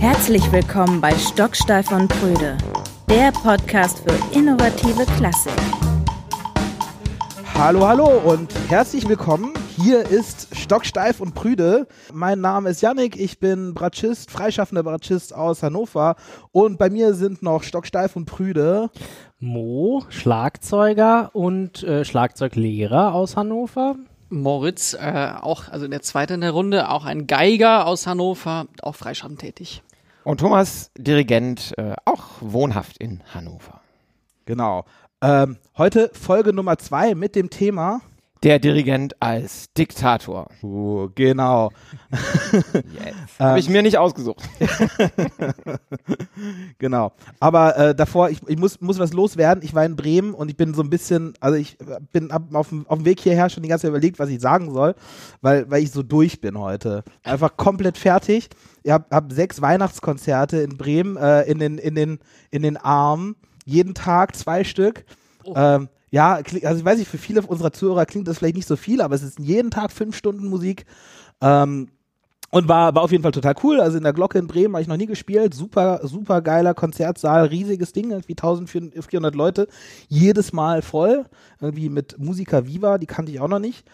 Herzlich willkommen bei Stocksteif und Brüde, der Podcast für innovative Klassik. Hallo, hallo und herzlich willkommen. Hier ist Stocksteif und Prüde. Mein Name ist Yannick, ich bin Bratschist, freischaffender Bratschist aus Hannover und bei mir sind noch Stocksteif und Prüde. Mo, Schlagzeuger und äh, Schlagzeuglehrer aus Hannover. Moritz, äh, auch, also der zweite in der Runde, auch ein Geiger aus Hannover, auch freischaffend tätig. Und Thomas, Dirigent, äh, auch wohnhaft in Hannover. Genau. Ähm, heute Folge Nummer zwei mit dem Thema. Der Dirigent als Diktator. Uh, genau. Yes. Habe ich mir nicht ausgesucht. genau. Aber äh, davor, ich, ich muss, muss was loswerden. Ich war in Bremen und ich bin so ein bisschen, also ich bin ab, auf, dem, auf dem Weg hierher schon die ganze Zeit überlegt, was ich sagen soll, weil, weil ich so durch bin heute. Einfach komplett fertig. Ich habe hab sechs Weihnachtskonzerte in Bremen äh, in, den, in, den, in den Armen. Jeden Tag zwei Stück. Oh. Ähm, ja, also ich weiß nicht, für viele unserer Zuhörer klingt das vielleicht nicht so viel, aber es ist jeden Tag fünf Stunden Musik. Ähm, und war, war auf jeden Fall total cool. Also in der Glocke in Bremen habe ich noch nie gespielt. Super, super geiler Konzertsaal, riesiges Ding, irgendwie 1400 Leute. Jedes Mal voll. Irgendwie mit Musica Viva, die kannte ich auch noch nicht.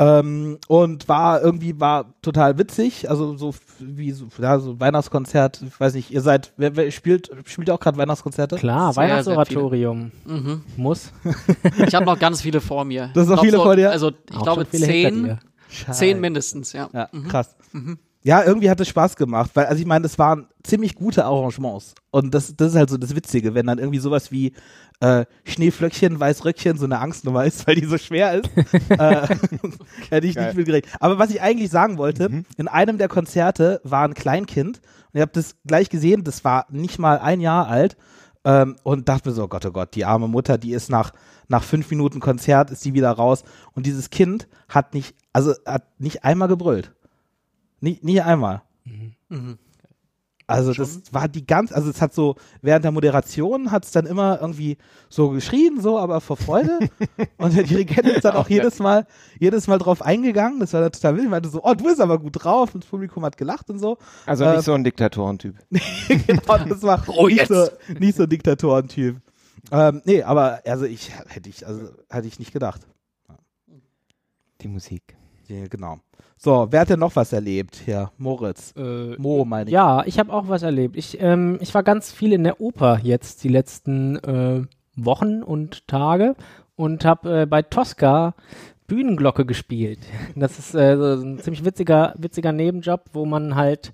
Ähm, und war irgendwie, war total witzig. Also so wie so, ja, so Weihnachtskonzert, ich weiß nicht, ihr seid, wer, wer spielt, spielt ihr auch gerade Weihnachtskonzerte? Klar, Sehr, sehr Weihnachtsoratorium. Mhm. Muss. Ich habe noch ganz viele vor mir. Das sind noch viele so, vor dir? Also ich Auch glaube zehn, zehn mindestens, ja. Ja, krass. Ja, irgendwie hat es Spaß gemacht, weil, also ich meine, das waren ziemlich gute Arrangements. Und das, das ist halt so das Witzige, wenn dann irgendwie sowas wie äh, Schneeflöckchen, Weißröckchen so eine Angstnummer ist, weil die so schwer ist. äh, hätte ich Geil. nicht viel gerechnet. Aber was ich eigentlich sagen wollte, Mhm. in einem der Konzerte war ein Kleinkind und ihr habt das gleich gesehen, das war nicht mal ein Jahr alt ähm, und dachte mir so, oh Gott, oh Gott, die arme Mutter, die ist nach, nach fünf Minuten Konzert, ist die wieder raus und dieses Kind hat nicht, also hat nicht einmal gebrüllt. Nicht, nicht einmal. Mhm. Also das war die ganz, also es hat so, während der Moderation hat es dann immer irgendwie so geschrien, so, aber vor Freude. und der Dirigent ist dann auch jedes Mal, jedes Mal drauf eingegangen. Das war dann total wild. Ich meinte so, oh, du bist aber gut drauf. Und das Publikum hat gelacht und so. Also Äh, nicht so ein Diktatorentyp. genau, das war Oh, nicht, jetzt. so, nicht so ein Diktatorentyp. Ähm, nee, aber also ich hätte ich, also hätte ich nicht gedacht. Die Musik. Ja, genau. So, wer hat denn noch was erlebt? Hier, Moritz. Äh, Mo, meine ich. ja, ich habe auch was erlebt. Ich, ähm, ich war ganz viel in der Oper jetzt die letzten äh, Wochen und Tage und habe äh, bei Tosca Bühnenglocke gespielt. Das ist äh, so ein ziemlich witziger, witziger Nebenjob, wo man halt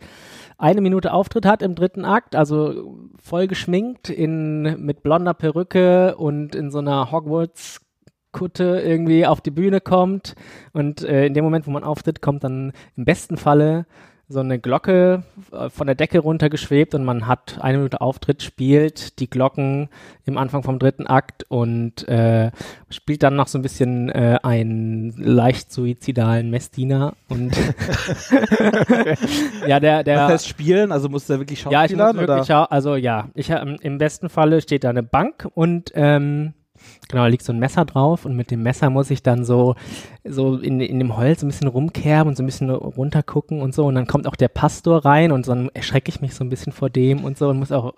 eine Minute Auftritt hat im dritten Akt, also voll geschminkt in, mit blonder Perücke und in so einer Hogwarts Kutte irgendwie auf die Bühne kommt und äh, in dem Moment, wo man auftritt, kommt dann im besten Falle so eine Glocke äh, von der Decke runtergeschwebt und man hat eine Minute Auftritt, spielt die Glocken im Anfang vom dritten Akt und äh, spielt dann noch so ein bisschen äh, einen leicht suizidalen Messdiener und ja, der, der Was heißt spielen? Also musst du da wirklich ja, ich muss wirklich, oder? schau- also ja, ich ähm, im besten Falle steht da eine Bank und ähm, genau, da liegt so ein Messer drauf und mit dem Messer muss ich dann so so in, in dem Holz ein bisschen rumkerben und so ein bisschen runtergucken und so und dann kommt auch der Pastor rein und dann erschrecke ich mich so ein bisschen vor dem und so und muss auch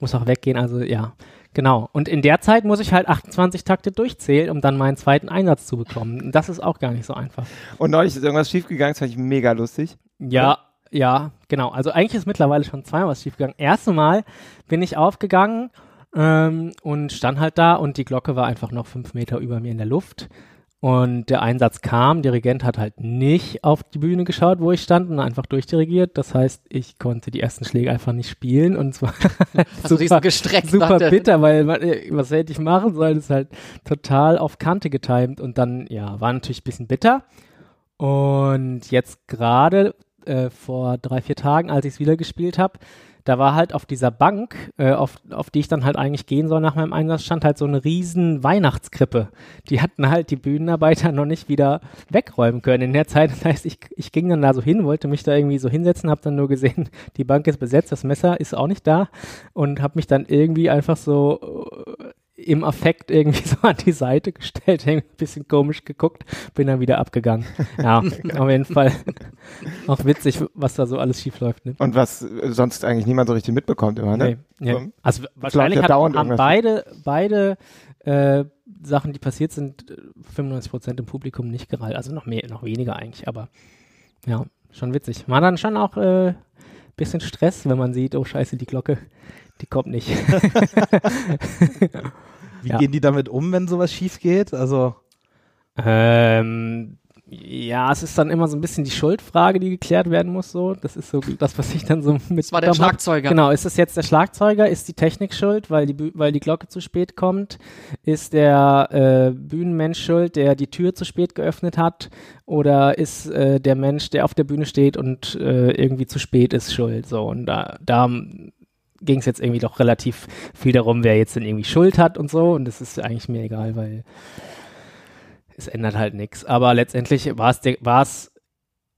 muss auch weggehen, also ja. Genau. Und in der Zeit muss ich halt 28 Takte durchzählen, um dann meinen zweiten Einsatz zu bekommen. Und Das ist auch gar nicht so einfach. Und neulich ist irgendwas schiefgegangen, das fand ich mega lustig. Ja, ja, genau. Also eigentlich ist mittlerweile schon zweimal was schiefgegangen. Erste Mal bin ich aufgegangen ähm, und stand halt da und die Glocke war einfach noch fünf Meter über mir in der Luft. Und der Einsatz kam, Dirigent hat halt nicht auf die Bühne geschaut, wo ich stand und einfach durchdirigiert. Das heißt, ich konnte die ersten Schläge einfach nicht spielen und zwar Hast du dich so gestreckt nach super bitter, weil man, äh, was hätte ich machen sollen? Das ist halt total auf Kante getimt und dann, ja, war natürlich ein bisschen bitter. Und jetzt gerade äh, vor drei, vier Tagen, als ich es wieder gespielt habe, da war halt auf dieser Bank, äh, auf, auf die ich dann halt eigentlich gehen soll nach meinem Einsatz, stand halt so eine riesen Weihnachtskrippe. Die hatten halt die Bühnenarbeiter noch nicht wieder wegräumen können in der Zeit. Das heißt, ich, ich ging dann da so hin, wollte mich da irgendwie so hinsetzen, habe dann nur gesehen, die Bank ist besetzt, das Messer ist auch nicht da und habe mich dann irgendwie einfach so äh, im Affekt irgendwie so an die Seite gestellt, ein bisschen komisch geguckt, bin dann wieder abgegangen. Ja, auf jeden Fall Auch witzig, was da so alles schief läuft. Ne? Und was sonst eigentlich niemand so richtig mitbekommt immer, ne? Nee. So. Also wahrscheinlich hat, haben beide, beide äh, Sachen, die passiert sind, äh, 95% im Publikum nicht gereilt. Also noch mehr, noch weniger eigentlich, aber ja, schon witzig. War dann schon auch äh, bisschen Stress, wenn man sieht, oh scheiße, die Glocke, die kommt nicht. Wie Ja. gehen die damit um, wenn sowas schief geht? Also, ähm, ja, es ist dann immer so ein bisschen die Schuldfrage, die geklärt werden muss. So, das ist so das, was ich dann so mit. Das war der Schlagzeuger. Genau, ist es jetzt der Schlagzeuger? Ist die Technik schuld, weil die, weil die Glocke zu spät kommt? Ist der äh, Bühnenmensch schuld, der die Tür zu spät geöffnet hat? Oder ist äh, der Mensch, der auf der Bühne steht und äh, irgendwie zu spät ist, schuld? So, und da, da ging es jetzt irgendwie doch relativ viel darum, wer jetzt denn irgendwie Schuld hat und so. Und das ist eigentlich mir egal, weil es ändert halt nichts. Aber letztendlich war es,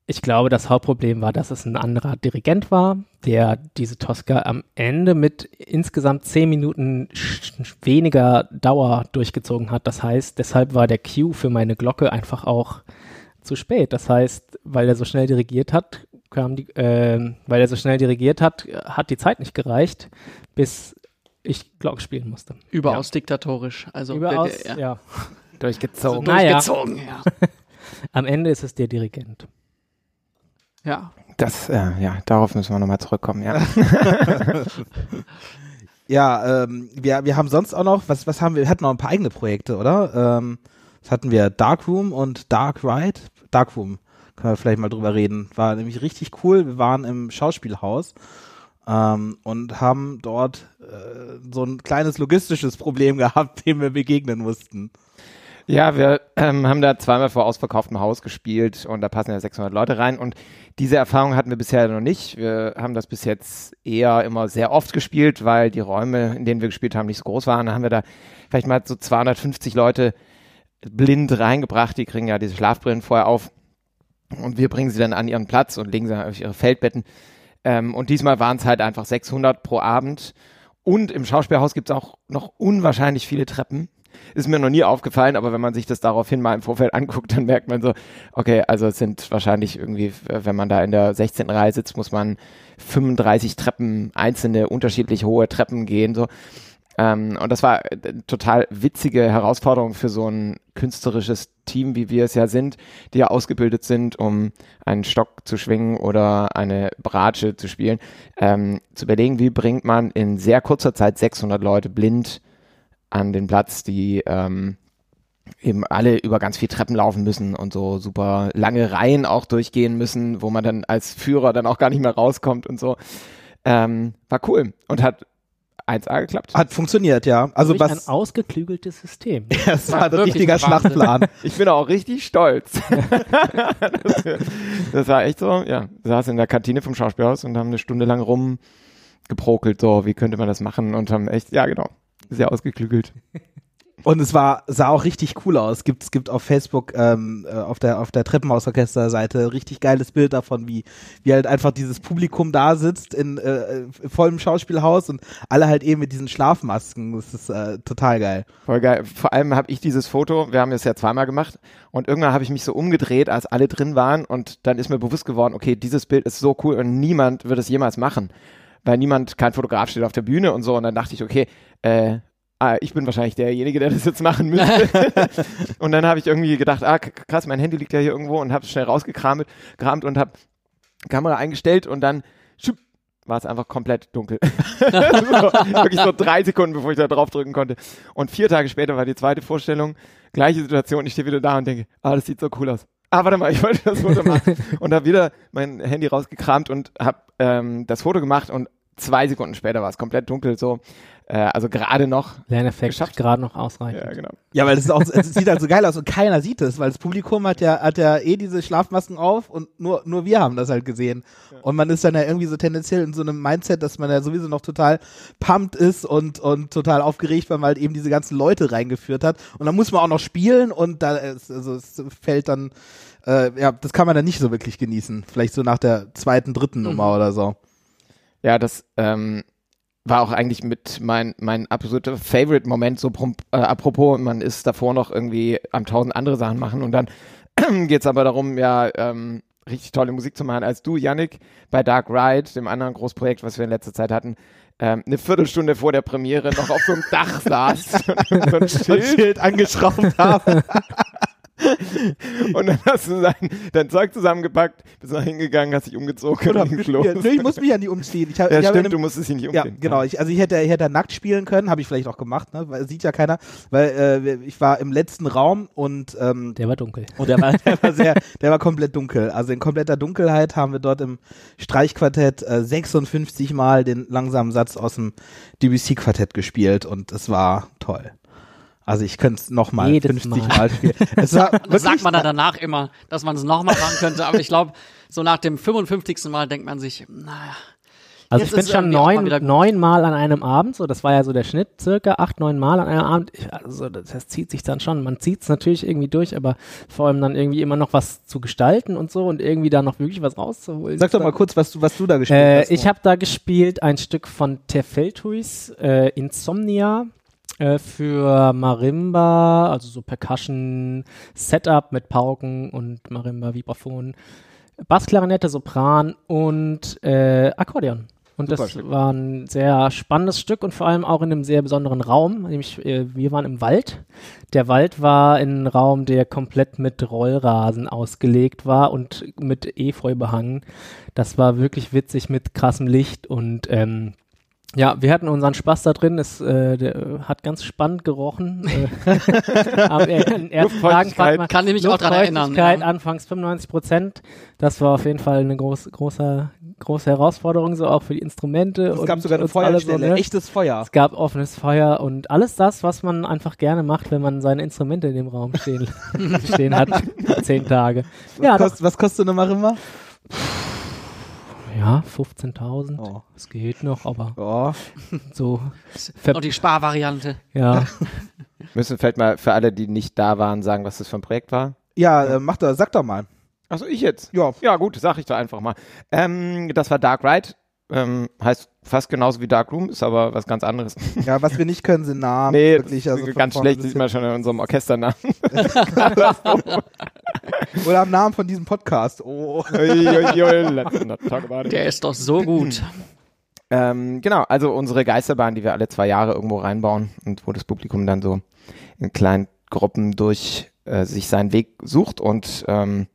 ich glaube, das Hauptproblem war, dass es ein anderer Dirigent war, der diese Tosca am Ende mit insgesamt zehn Minuten weniger Dauer durchgezogen hat. Das heißt, deshalb war der Cue für meine Glocke einfach auch zu spät. Das heißt, weil er so schnell dirigiert hat, kam die, ähm, weil er so schnell dirigiert hat, hat die Zeit nicht gereicht, bis ich Glocke spielen musste. Überaus diktatorisch. Also Überaus, der, der, ja. Durchgezogen. Naja. durchgezogen. Ja. Am Ende ist es der Dirigent. ja. Das, äh, ja, darauf müssen wir nochmal zurückkommen, ja. ja, ähm, wir, wir haben sonst auch noch, was, was haben wir? Wir hatten noch ein paar eigene Projekte, oder? Ähm, was hatten wir? Darkroom und Dark Ride? Darkroom, können wir vielleicht mal drüber reden. War nämlich richtig cool. Wir waren im Schauspielhaus ähm, und haben dort äh, so ein kleines logistisches Problem gehabt, dem wir begegnen mussten. Ja, wir ähm, haben da zweimal vor ausverkauftem Haus gespielt und da passen ja 600 Leute rein und diese Erfahrung hatten wir bisher noch nicht. Wir haben das bis jetzt eher immer sehr oft gespielt, weil die Räume, in denen wir gespielt haben, nicht so groß waren. Da haben wir da vielleicht mal so 250 Leute blind reingebracht. Die kriegen ja diese Schlafbrillen vorher auf und wir bringen sie dann an ihren Platz und legen sie auf ihre Feldbetten. Ähm, und diesmal waren es halt einfach 600 pro Abend. Und im Schauspielhaus gibt es auch noch unwahrscheinlich viele Treppen. Ist mir noch nie aufgefallen, aber wenn man sich das daraufhin mal im Vorfeld anguckt, dann merkt man so, okay, also es sind wahrscheinlich irgendwie, äh, wenn man da in der 16. Reihe sitzt, muss man 35 Treppen, einzelne unterschiedlich hohe Treppen gehen, so. Ähm, und das war äh, total witzige Herausforderung für so ein künstlerisches Team, wie wir es ja sind, die ja ausgebildet sind, um einen Stock zu schwingen oder eine Bratsche zu spielen, ähm, zu überlegen, wie bringt man in sehr kurzer Zeit 600 Leute blind an den Platz, die ähm, eben alle über ganz viel Treppen laufen müssen und so super lange Reihen auch durchgehen müssen, wo man dann als Führer dann auch gar nicht mehr rauskommt und so. Ähm, war cool und hat 1A geklappt. Hat funktioniert, ja. Also was, ein ausgeklügeltes System. das war ein richtiger. Schlachtplan. Ich bin auch richtig stolz. das, das war echt so, ja. Wir saßen in der Kantine vom Schauspielhaus und haben eine Stunde lang rumgeprokelt, so, wie könnte man das machen und haben echt, ja genau, sehr ausgeklügelt. Und es war, sah auch richtig cool aus. Es gibt, es gibt auf Facebook, ähm, äh, auf der, auf der Treppenhausorchester-Seite richtig geiles Bild davon, wie, wie halt einfach dieses Publikum da sitzt in, äh, in vollem Schauspielhaus und alle halt eben mit diesen Schlafmasken. Das ist äh, total geil. Voll geil. Vor allem habe ich dieses Foto, wir haben es ja zweimal gemacht und irgendwann habe ich mich so umgedreht, als alle drin waren und dann ist mir bewusst geworden, okay, dieses Bild ist so cool und niemand wird es jemals machen, weil niemand, kein Fotograf steht auf der Bühne und so und dann dachte ich, okay, äh, ah, ich bin wahrscheinlich derjenige, der das jetzt machen müsste. und dann habe ich irgendwie gedacht, ah, krass, mein Handy liegt ja hier irgendwo und habe es schnell rausgekramt gekramt und habe Kamera eingestellt und dann schupp, war es einfach komplett dunkel. so, wirklich so drei Sekunden, bevor ich da drauf drücken konnte. Und vier Tage später war die zweite Vorstellung, gleiche Situation, ich stehe wieder da und denke, ah, das sieht so cool aus. Ah, warte mal, ich wollte das Foto machen. und habe wieder mein Handy rausgekramt und habe ähm, das Foto gemacht und zwei Sekunden später war es komplett dunkel, so. Äh, also gerade noch. Lerneffekt Geschafft. gerade noch ausreichend. Ja, genau. Ja, weil es ist auch, es sieht halt so geil aus und keiner sieht es, weil das Publikum hat ja, hat ja eh diese Schlafmasken auf und nur, nur wir haben das halt gesehen. Und man ist dann ja irgendwie so tendenziell in so einem Mindset, dass man ja sowieso noch total pumped ist und, und total aufgeregt, weil man halt eben diese ganzen Leute reingeführt hat. Und dann muss man auch noch spielen und da, ist, also es fällt dann, äh, ja, das kann man dann nicht so wirklich genießen. Vielleicht so nach der zweiten, dritten Nummer oder so. Ja, das ähm, war auch eigentlich mit mein, mein absoluter Favorite-Moment, so äh, apropos, man ist davor noch irgendwie am tausend andere Sachen machen und dann geht's aber darum, ja, ähm, richtig tolle Musik zu machen, als du, Yannick, bei Dark Ride, dem anderen Großprojekt, was wir in letzter Zeit hatten, ähm, eine Viertelstunde vor der Premiere noch auf so einem Dach saß und so ein Und Schild Schild angeschraubt haben. und dann hast du dein, dein Zeug zusammengepackt, bist nach hingegangen, hast dich umgezogen Oder und Klo. ja, ich muss mich ja nicht umziehen. Ich hab, Ja, ich stimmt, einem- du musstest dich nicht Ja, umziehen. genau. Ich, also ich hätte, ich hätte nackt spielen können, habe ich vielleicht auch gemacht, ne? weil sieht ja keiner, weil äh, ich war im letzten Raum und ähm, Der war dunkel. und der war, der war sehr, der war komplett dunkel. Also in kompletter Dunkelheit haben wir dort im Streichquartett äh, 56 Mal den langsamen Satz aus dem Debussy-Quartett gespielt und es war toll. Also ich könnte es nochmal Jedes 50 Mal. Mal, spielen. Es war Das sagt man dann danach immer, dass man es nochmal machen könnte, aber ich glaube, so nach dem 55. Mal denkt man sich, naja, Also Jetzt ich bin schon neun, neun Mal an einem Abend, so das war ja so der Schnitt, circa acht, neun Mal an einem Abend. Ich, also das, das zieht sich dann schon. Man zieht es natürlich irgendwie durch, aber vor allem dann irgendwie immer noch was zu gestalten und so und irgendwie da noch wirklich was rauszuholen. Sag doch mal kurz, was du, was du da gespielt Äh, hast. ich habe da gespielt ein Stück von Tefeltuis, äh, Insomnia äh, für Marimba, also so Percussion Setup mit Pauken und Marimba Vibraphon, Bassklarinette, Sopran und äh, Akkordeon. Und Super das Stück. war ein sehr spannendes Stück und vor allem auch in einem sehr besonderen Raum. Nämlich, äh, wir waren im Wald. Der Wald war ein Raum, der komplett mit Rollrasen ausgelegt war und mit Efeu behangen. Das war wirklich witzig mit krassem Licht und ähm, ja, wir hatten unseren Spaß da drin. Es äh, der, äh, hat ganz spannend gerochen. äh, am Tagen fand man kann ich mich auch dran erinnern. Luftfeuchtigkeit, Ja. anfangs 95 Prozent. Das war auf jeden Fall eine groß, große, große Herausforderung, so auch für die Instrumente. es gab und sogar eine Feuerstelle, so, ne? echtes Feuer. Es gab offenes Feuer und alles das, was man einfach gerne macht, wenn man seine Instrumente in dem Raum stehen, stehen hat. Zehn Tage. Ja, was, doch, kost, was kostet eine Marimba? Ja 15.000. Oh. Es geht noch, aber Ja. so. Noch die Sparvariante. ja. Müssen vielleicht mal für alle, die nicht da waren, sagen, was das für ein Projekt war. Ja, äh, mach doch, sag doch mal. Achso, ich jetzt? Ja. Ja, gut, sag ich doch einfach mal. Ähm, das war Dark Ride. Ähm, heißt fast genauso wie Dark Room, ist aber was ganz anderes. Ja, was wir nicht können, sind Namen. nee, wirklich, also ganz schlecht, sieht man schon in unserem Orchesternamen. Oder am Namen von diesem Podcast. Oh. Der ist doch so gut. Ähm, genau, also unsere Geisterbahn, die wir alle zwei Jahre irgendwo reinbauen und wo das Publikum dann so in kleinen Gruppen durch äh, sich seinen Weg sucht und ähm,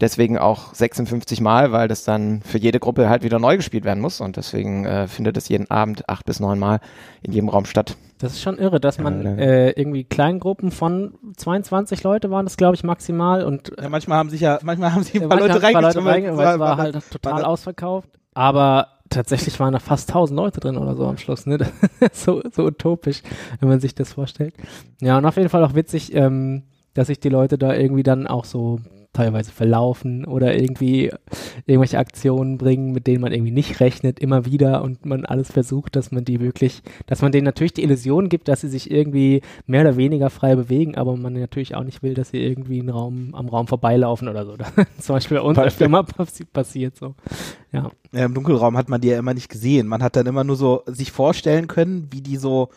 deswegen auch 56 Mal, weil das dann für jede Gruppe halt wieder neu gespielt werden muss und deswegen äh, findet es jeden Abend acht bis neun Mal in jedem Raum statt. Das ist schon irre, dass man äh, irgendwie Kleingruppen von 22 Leute waren das, glaube ich, maximal und Ja, manchmal haben sich ja, manchmal haben sich ein Ja, paar manchmal Leute reingeschrieben. weil es war halt total war- ausverkauft. Aber tatsächlich waren da fast 1000 Leute drin oder so am Schluss. Ne? so, so utopisch, wenn man sich das vorstellt. Ja, und auf jeden Fall auch witzig, ähm, dass sich die Leute da irgendwie dann auch so teilweise verlaufen oder irgendwie irgendwelche Aktionen bringen, mit denen man irgendwie nicht rechnet, immer wieder und man alles versucht, dass man die wirklich, dass man denen natürlich die Illusion gibt, dass sie sich irgendwie mehr oder weniger frei bewegen, aber man natürlich auch nicht will, dass sie irgendwie einen Raum, am Raum vorbeilaufen oder so. Zum Beispiel bei uns öfter mal passi passiert so. Ja. Ja, Im Dunkelraum hat man die ja immer nicht gesehen. Man hat dann immer nur so sich vorstellen können, wie die so,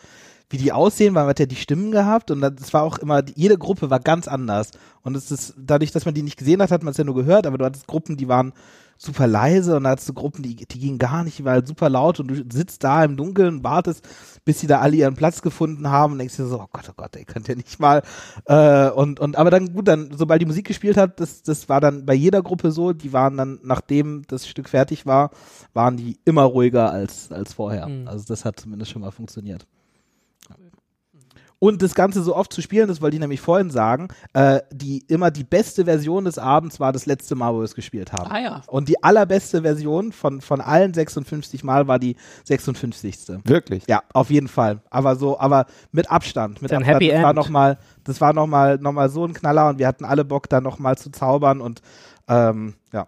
wie die aussehen, weil man hat ja die Stimmen gehabt und das war auch immer, jede Gruppe war ganz anders. Und es ist, dadurch, dass man die nicht gesehen hat, hat man es ja nur gehört, aber du hattest Gruppen, die waren super leise und dann hattest du Gruppen, die, die gingen gar nicht, die waren halt super laut und du sitzt da im Dunkeln und wartest, bis sie da alle ihren Platz gefunden haben und denkst dir so, oh Gott, oh Gott, ey, könnt ihr nicht mal. Äh, und, und aber dann, gut, dann, sobald die Musik gespielt hat, das, das war dann bei jeder Gruppe so, die waren dann, nachdem das Stück fertig war, waren die immer ruhiger als, als vorher. Mhm. Also das hat zumindest schon mal funktioniert. Und das Ganze so oft zu spielen, das wollte ich nämlich vorhin sagen, äh, die immer die beste Version des Abends war das letzte Mal, wo wir es gespielt haben. Ah ja. Und die allerbeste Version von, von allen 56 Mal war die 56. Wirklich. Ja, auf jeden Fall. Aber so, aber mit Abstand. Mit Ein Abstand. Happy das war End. noch mal, das war noch mal, noch mal so ein Knaller und wir hatten alle Bock, da noch mal zu zaubern und ähm, ja.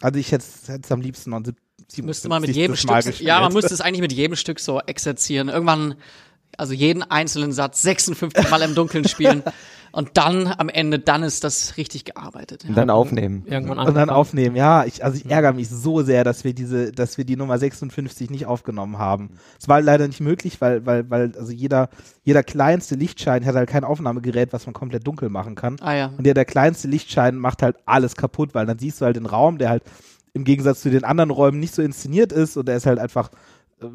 Also ich hätte es am liebsten noch ein sieb- Müsste man mit 57. jedem Stück, ja, man müsste es eigentlich mit jedem Stück so exerzieren. Irgendwann, also jeden einzelnen Satz 56 Mal im Dunkeln spielen. Und dann am Ende, dann ist das richtig gearbeitet. Ja. Und dann aufnehmen. Irgendwann Und dann aufnehmen, ja. Ich, also ich ärgere mich so sehr, dass wir diese, dass wir die Nummer 56 nicht aufgenommen haben. Es war leider nicht möglich, weil, weil, weil, also jeder, jeder kleinste Lichtschein hat halt kein Aufnahmegerät, was man komplett dunkel machen kann. Ah ja. Und der, der kleinste Lichtschein macht halt alles kaputt, weil dann siehst du halt den Raum, der halt im Gegensatz zu den anderen Räumen nicht so inszeniert ist und der ist halt einfach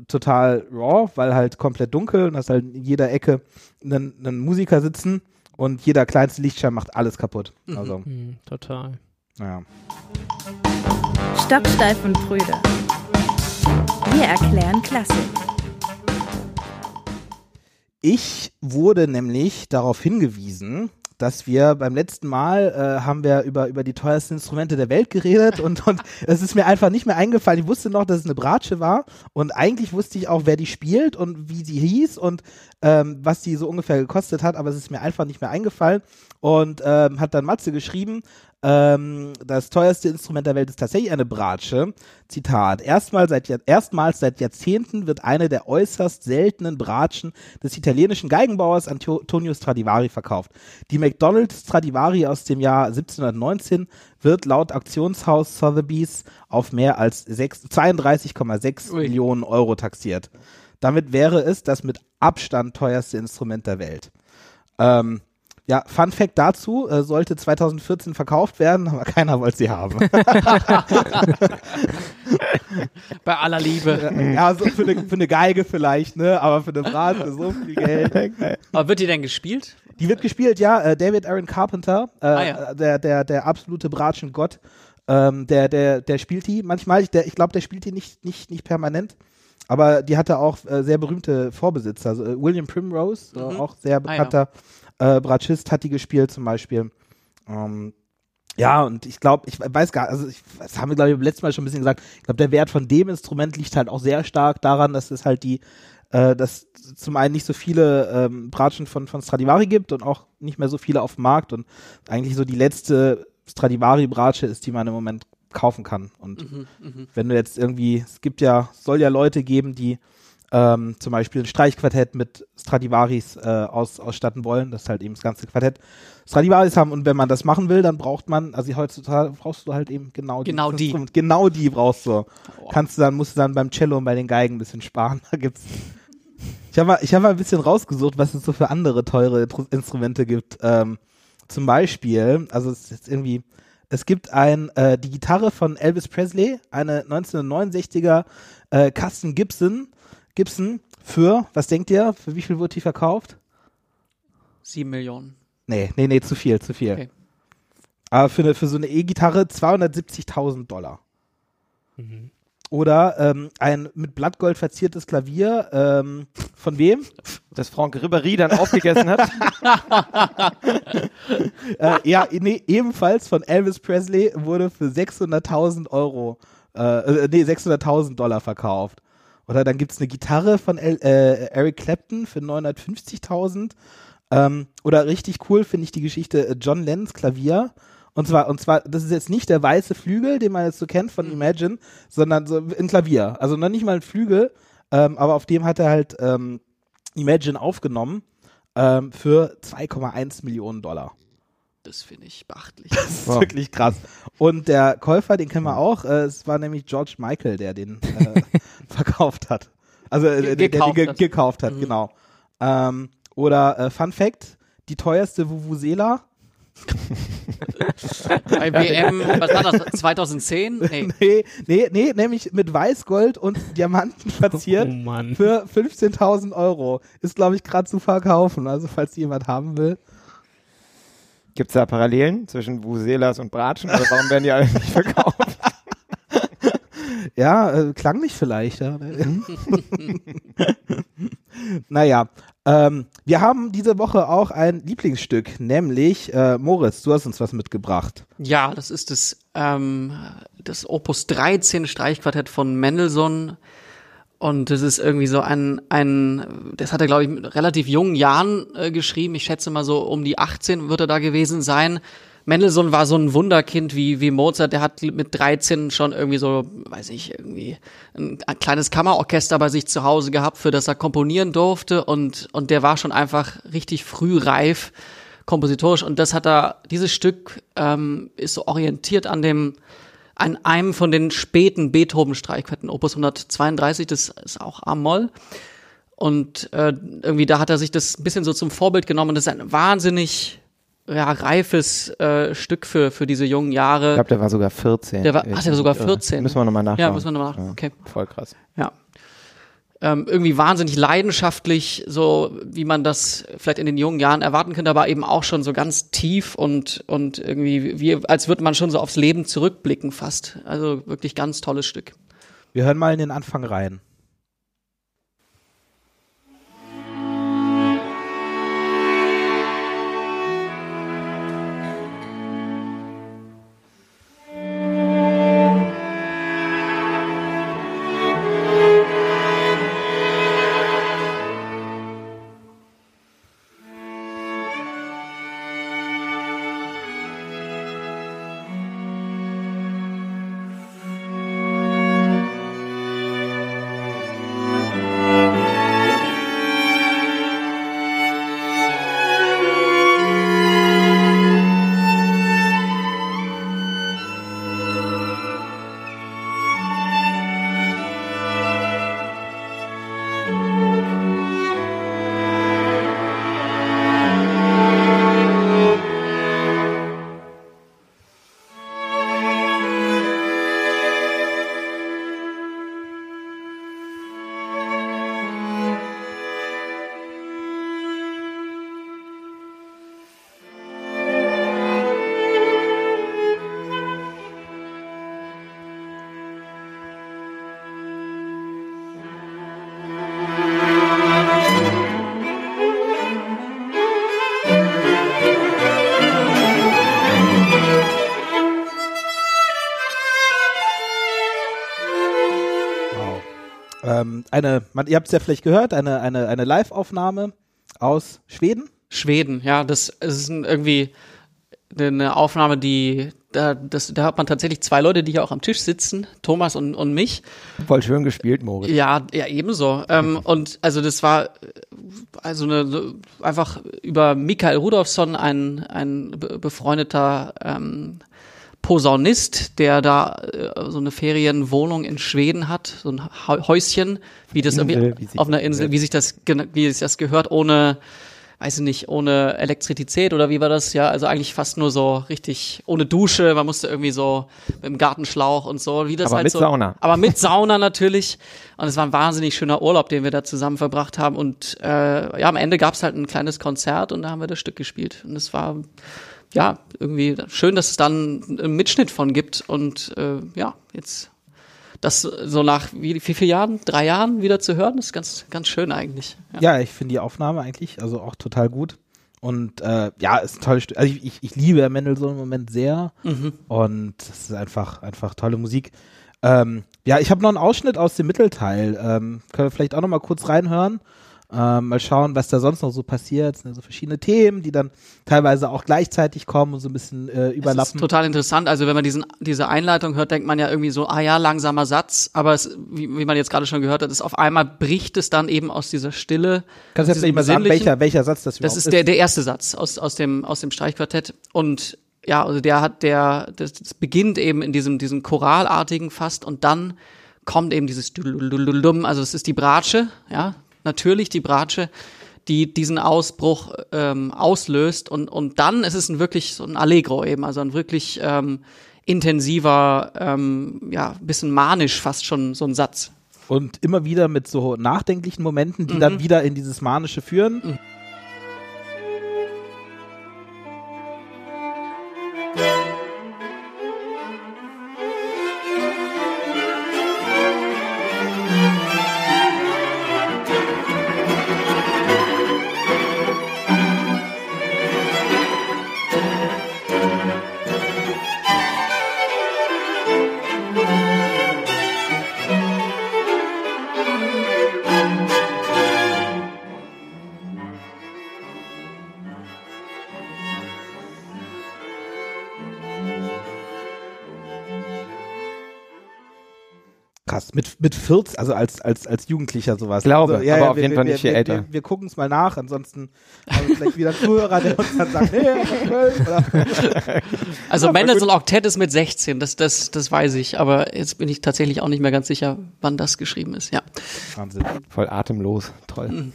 total raw, weil halt komplett dunkel und hast halt in jeder Ecke einen, einen Musiker sitzen und jeder kleinste Lichtschein macht alles kaputt. Also, Hm, total. naja. Stocksteif und Prüde. Wir erklären Klassik. Ich wurde nämlich darauf hingewiesen, dass wir beim letzten Mal äh, haben wir über, über die teuersten Instrumente der Welt geredet und, und es ist mir einfach nicht mehr eingefallen. Ich wusste noch, dass es eine Bratsche war und eigentlich wusste ich auch, wer die spielt und wie sie hieß und ähm, was die so ungefähr gekostet hat, aber es ist mir einfach nicht mehr eingefallen und ähm, hat dann Matze geschrieben, ähm, das teuerste Instrument der Welt ist tatsächlich eine Bratsche. Zitat. Erstmal seit, erstmals seit Jahrzehnten wird eine der äußerst seltenen Bratschen des italienischen Geigenbauers Antonio Stradivari verkauft. Die McDonald's Stradivari aus dem Jahr 1719 wird laut Auktionshaus Sotheby's auf mehr als sechs- 32,6 Ui. Millionen Euro taxiert. Damit wäre es das mit Abstand teuerste Instrument der Welt. Ähm, ja, Fun Fact dazu, äh, sollte 2014 verkauft werden, aber keiner wollte sie haben. Bei aller Liebe. ja, so für eine, für eine Geige vielleicht, ne, aber für eine Bratze so viel Geld. Aber wird die denn gespielt? Die wird gespielt, ja, äh, David Aaron Carpenter, äh, Ah, ja. der, der, der absolute Bratschengott, ähm, der, der, der spielt die manchmal, ich, der, ich glaube, der spielt die nicht, nicht, nicht permanent. Aber die hatte auch äh, sehr berühmte Vorbesitzer. Also, äh, William Primrose, äh, Mhm. auch sehr Ah, ja. Äh, Bratschist, hat die gespielt zum Beispiel. Ähm, ja, und ich glaube, ich weiß gar also ich, das haben wir, glaube ich, beim letzten Mal schon ein bisschen gesagt, ich glaube, der Wert von dem Instrument liegt halt auch sehr stark daran, dass es halt die, äh, dass zum einen nicht so viele ähm, Bratschen von, von Stradivari gibt und auch nicht mehr so viele auf dem Markt und eigentlich so die letzte Stradivari-Bratsche ist, die man im Moment kaufen kann. Und Mhm, mhm. wenn du jetzt irgendwie, es gibt ja, soll ja Leute geben, die ähm, zum Beispiel ein Streichquartett mit Stradivaris äh, aus, ausstatten wollen, das halt eben das ganze Quartett Stradivaris haben und wenn man das machen will, dann braucht man, also heutzutage brauchst du halt eben genau, Genau dieses die. Genau die brauchst du. Boah. Kannst du dann, musst du dann beim Cello und bei den Geigen ein bisschen sparen. Da gibt's. Ich habe mal, ich habe mal ein bisschen rausgesucht, was es so für andere teure Tru- Instrumente gibt. Ähm, zum Beispiel, also es ist jetzt irgendwie, es gibt ein, äh, die Gitarre von Elvis Presley, eine 1969er äh, Custom Gibson, Gibson für, was denkt ihr, für wie viel wurde die verkauft? Sieben Millionen. Nee, nee, nee, zu viel, zu viel. Okay. Aber für, eine, für so eine E-Gitarre 270.000 Dollar. Mhm. Oder ähm, ein mit Blattgold verziertes Klavier, ähm, von wem? Das Franck Ribéry dann aufgegessen hat. äh, ja, nee, ebenfalls von Elvis Presley wurde für 600.000 Euro, äh, äh, nee, 600.000 Dollar verkauft. Oder dann gibt's eine Gitarre von El, äh, Eric Clapton für 950.000. Ähm, oder richtig cool finde ich die Geschichte äh, John Lennons Klavier. Und zwar, und zwar, das ist jetzt nicht der weiße Flügel, den man jetzt so kennt von Imagine, sondern so ein Klavier. Also noch nicht mal ein Flügel, ähm, aber auf dem hat er halt ähm, Imagine aufgenommen ähm, für 2,1 Millionen Dollar. Das finde ich beachtlich. Das ist Wow. wirklich krass. Und der Käufer, den kennen wir auch, äh, es war nämlich George Michael, der den äh, verkauft hat. Also äh, der, den ge hat. gekauft hat, Mhm. genau. Ähm, oder äh, Fun Fact, die teuerste Vuvuzela, Bei WM, was war das, 2010? Nee. nee, nee, nee, nämlich mit Weißgold und Diamanten Oh verziert Mann. für 15.000 Euro. Ist, glaube ich, gerade zu verkaufen. Also, falls jemand haben will. Gibt es da Parallelen zwischen Vuselas und Bratschen? Oder warum werden die alle nicht verkauft? Ja, äh, klang nicht vielleicht. Ja. naja, ähm, wir haben diese Woche auch ein Lieblingsstück, nämlich äh, Moritz, du hast uns was mitgebracht. Ja, das ist das, ähm, das Opus 13 Streichquartett von Mendelssohn. Und das ist irgendwie so ein, ein das hat er, glaube ich, mit relativ jungen Jahren äh, geschrieben. Ich schätze mal so um die 18 wird er da gewesen sein. Mendelssohn war so ein Wunderkind wie, wie Mozart. Der hat mit 13 schon irgendwie so, weiß ich, irgendwie ein, ein kleines Kammerorchester bei sich zu Hause gehabt, für das er komponieren durfte. Und, und der war schon einfach richtig früh reif kompositorisch. Und das hat er, dieses Stück ähm, ist so orientiert an dem, an einem von den späten Beethoven-Streichquartetten, Opus 132, das ist auch A-Moll. Und äh, irgendwie da hat er sich das ein bisschen so zum Vorbild genommen. Und das ist ein wahnsinnig ja, reifes äh, Stück für, für diese jungen Jahre. Ich glaube, der war sogar 14. Der war- ach, der war sogar 14. Müssen wir nochmal nachschauen. Ja, müssen wir nochmal nach. Ja, Okay. Voll krass. Ja. Ähm, irgendwie wahnsinnig leidenschaftlich, so wie man das vielleicht in den jungen Jahren erwarten könnte, aber eben auch schon so ganz tief und, und irgendwie, wie, als würde man schon so aufs Leben zurückblicken fast. Also wirklich ganz tolles Stück. Wir hören mal in den Anfang rein. Eine, man, ihr habt es ja vielleicht gehört, eine, eine, eine Live-Aufnahme aus Schweden. Schweden, ja, das, ist ein, irgendwie eine Aufnahme, die, da, das, da hat man tatsächlich zwei Leute, die hier auch am Tisch sitzen, Thomas und, und mich. Voll schön gespielt, Moritz. Ja, ja, ebenso. Ähm, und also das war also eine, einfach über Michael Rudolfsson, ein, ein be- befreundeter ähm, Posaunist, der da äh, so eine Ferienwohnung in Schweden hat, so ein Häuschen, wie das Insel, irgendwie wie auf einer Insel, wie sich das wie sich das gehört, ohne weiß ich nicht, ohne Elektrizität oder wie war das? Ja, also eigentlich fast nur so richtig ohne Dusche. Man musste irgendwie so mit dem Gartenschlauch und so, wie das Aber halt mit so. Sauna. Aber mit Sauna natürlich. Und es war ein wahnsinnig schöner Urlaub, den wir da zusammen verbracht haben. Und äh, ja, am Ende gab es halt ein kleines Konzert und da haben wir das Stück gespielt. Und es war ja irgendwie schön, dass es dann einen Mitschnitt von gibt. Und äh, ja, jetzt das so nach wie, wie vielen Jahren? Drei Jahren wieder zu hören, ist ganz, ganz schön eigentlich. Ja. Ja, ich finde die Aufnahme eigentlich also auch total gut. Und äh, ja, ist ein tolles Stück. Also ich, ich, ich liebe Mendelssohn im Moment sehr. Mhm. Und es ist einfach, einfach tolle Musik. Ähm, ja, ich habe noch einen Ausschnitt aus dem Mittelteil. Ähm, können wir vielleicht auch noch mal kurz reinhören. Ähm, mal schauen, was da sonst noch so passiert. Es sind ja so verschiedene Themen, die dann teilweise auch gleichzeitig kommen und so ein bisschen äh, Es ist überlappen. total interessant. Also wenn man diesen, diese Einleitung hört, denkt man ja irgendwie so, ah ja, langsamer Satz. Aber es, wie, wie man jetzt gerade schon gehört hat, ist auf einmal bricht es dann eben aus dieser Stille. Kannst du jetzt nicht mal sagen, welcher, welcher Satz das Das überhaupt ist der, der erste Satz aus, aus dem, aus dem Streichquartett. Und ja, also der hat, der, das, das beginnt eben in diesem, diesem choralartigen fast und dann kommt eben dieses Dululululum, also es ist die Bratsche, ja, natürlich die Bratsche, die diesen Ausbruch ähm, auslöst und, und dann ist es ein wirklich so ein Allegro eben, also ein wirklich ähm, intensiver, ähm, ja, bisschen manisch fast schon so ein Satz. Und immer wieder mit so nachdenklichen Momenten, die dann wieder in dieses Manische führen. Krass, mit, mit 14, also als, als, als Jugendlicher sowas. Glaube, also, aber auf wir, jeden wir, Fall nicht viel wir, älter. Wir, wir gucken es mal nach, ansonsten haben wir vielleicht wieder einen Zuhörer, der uns dann sagt, nee? Also Mendelssohn Oktett ist mit 16, das, das, das weiß ich, aber jetzt bin ich tatsächlich auch nicht mehr ganz sicher, wann das geschrieben ist, ja. Wahnsinn. Voll atemlos. Toll.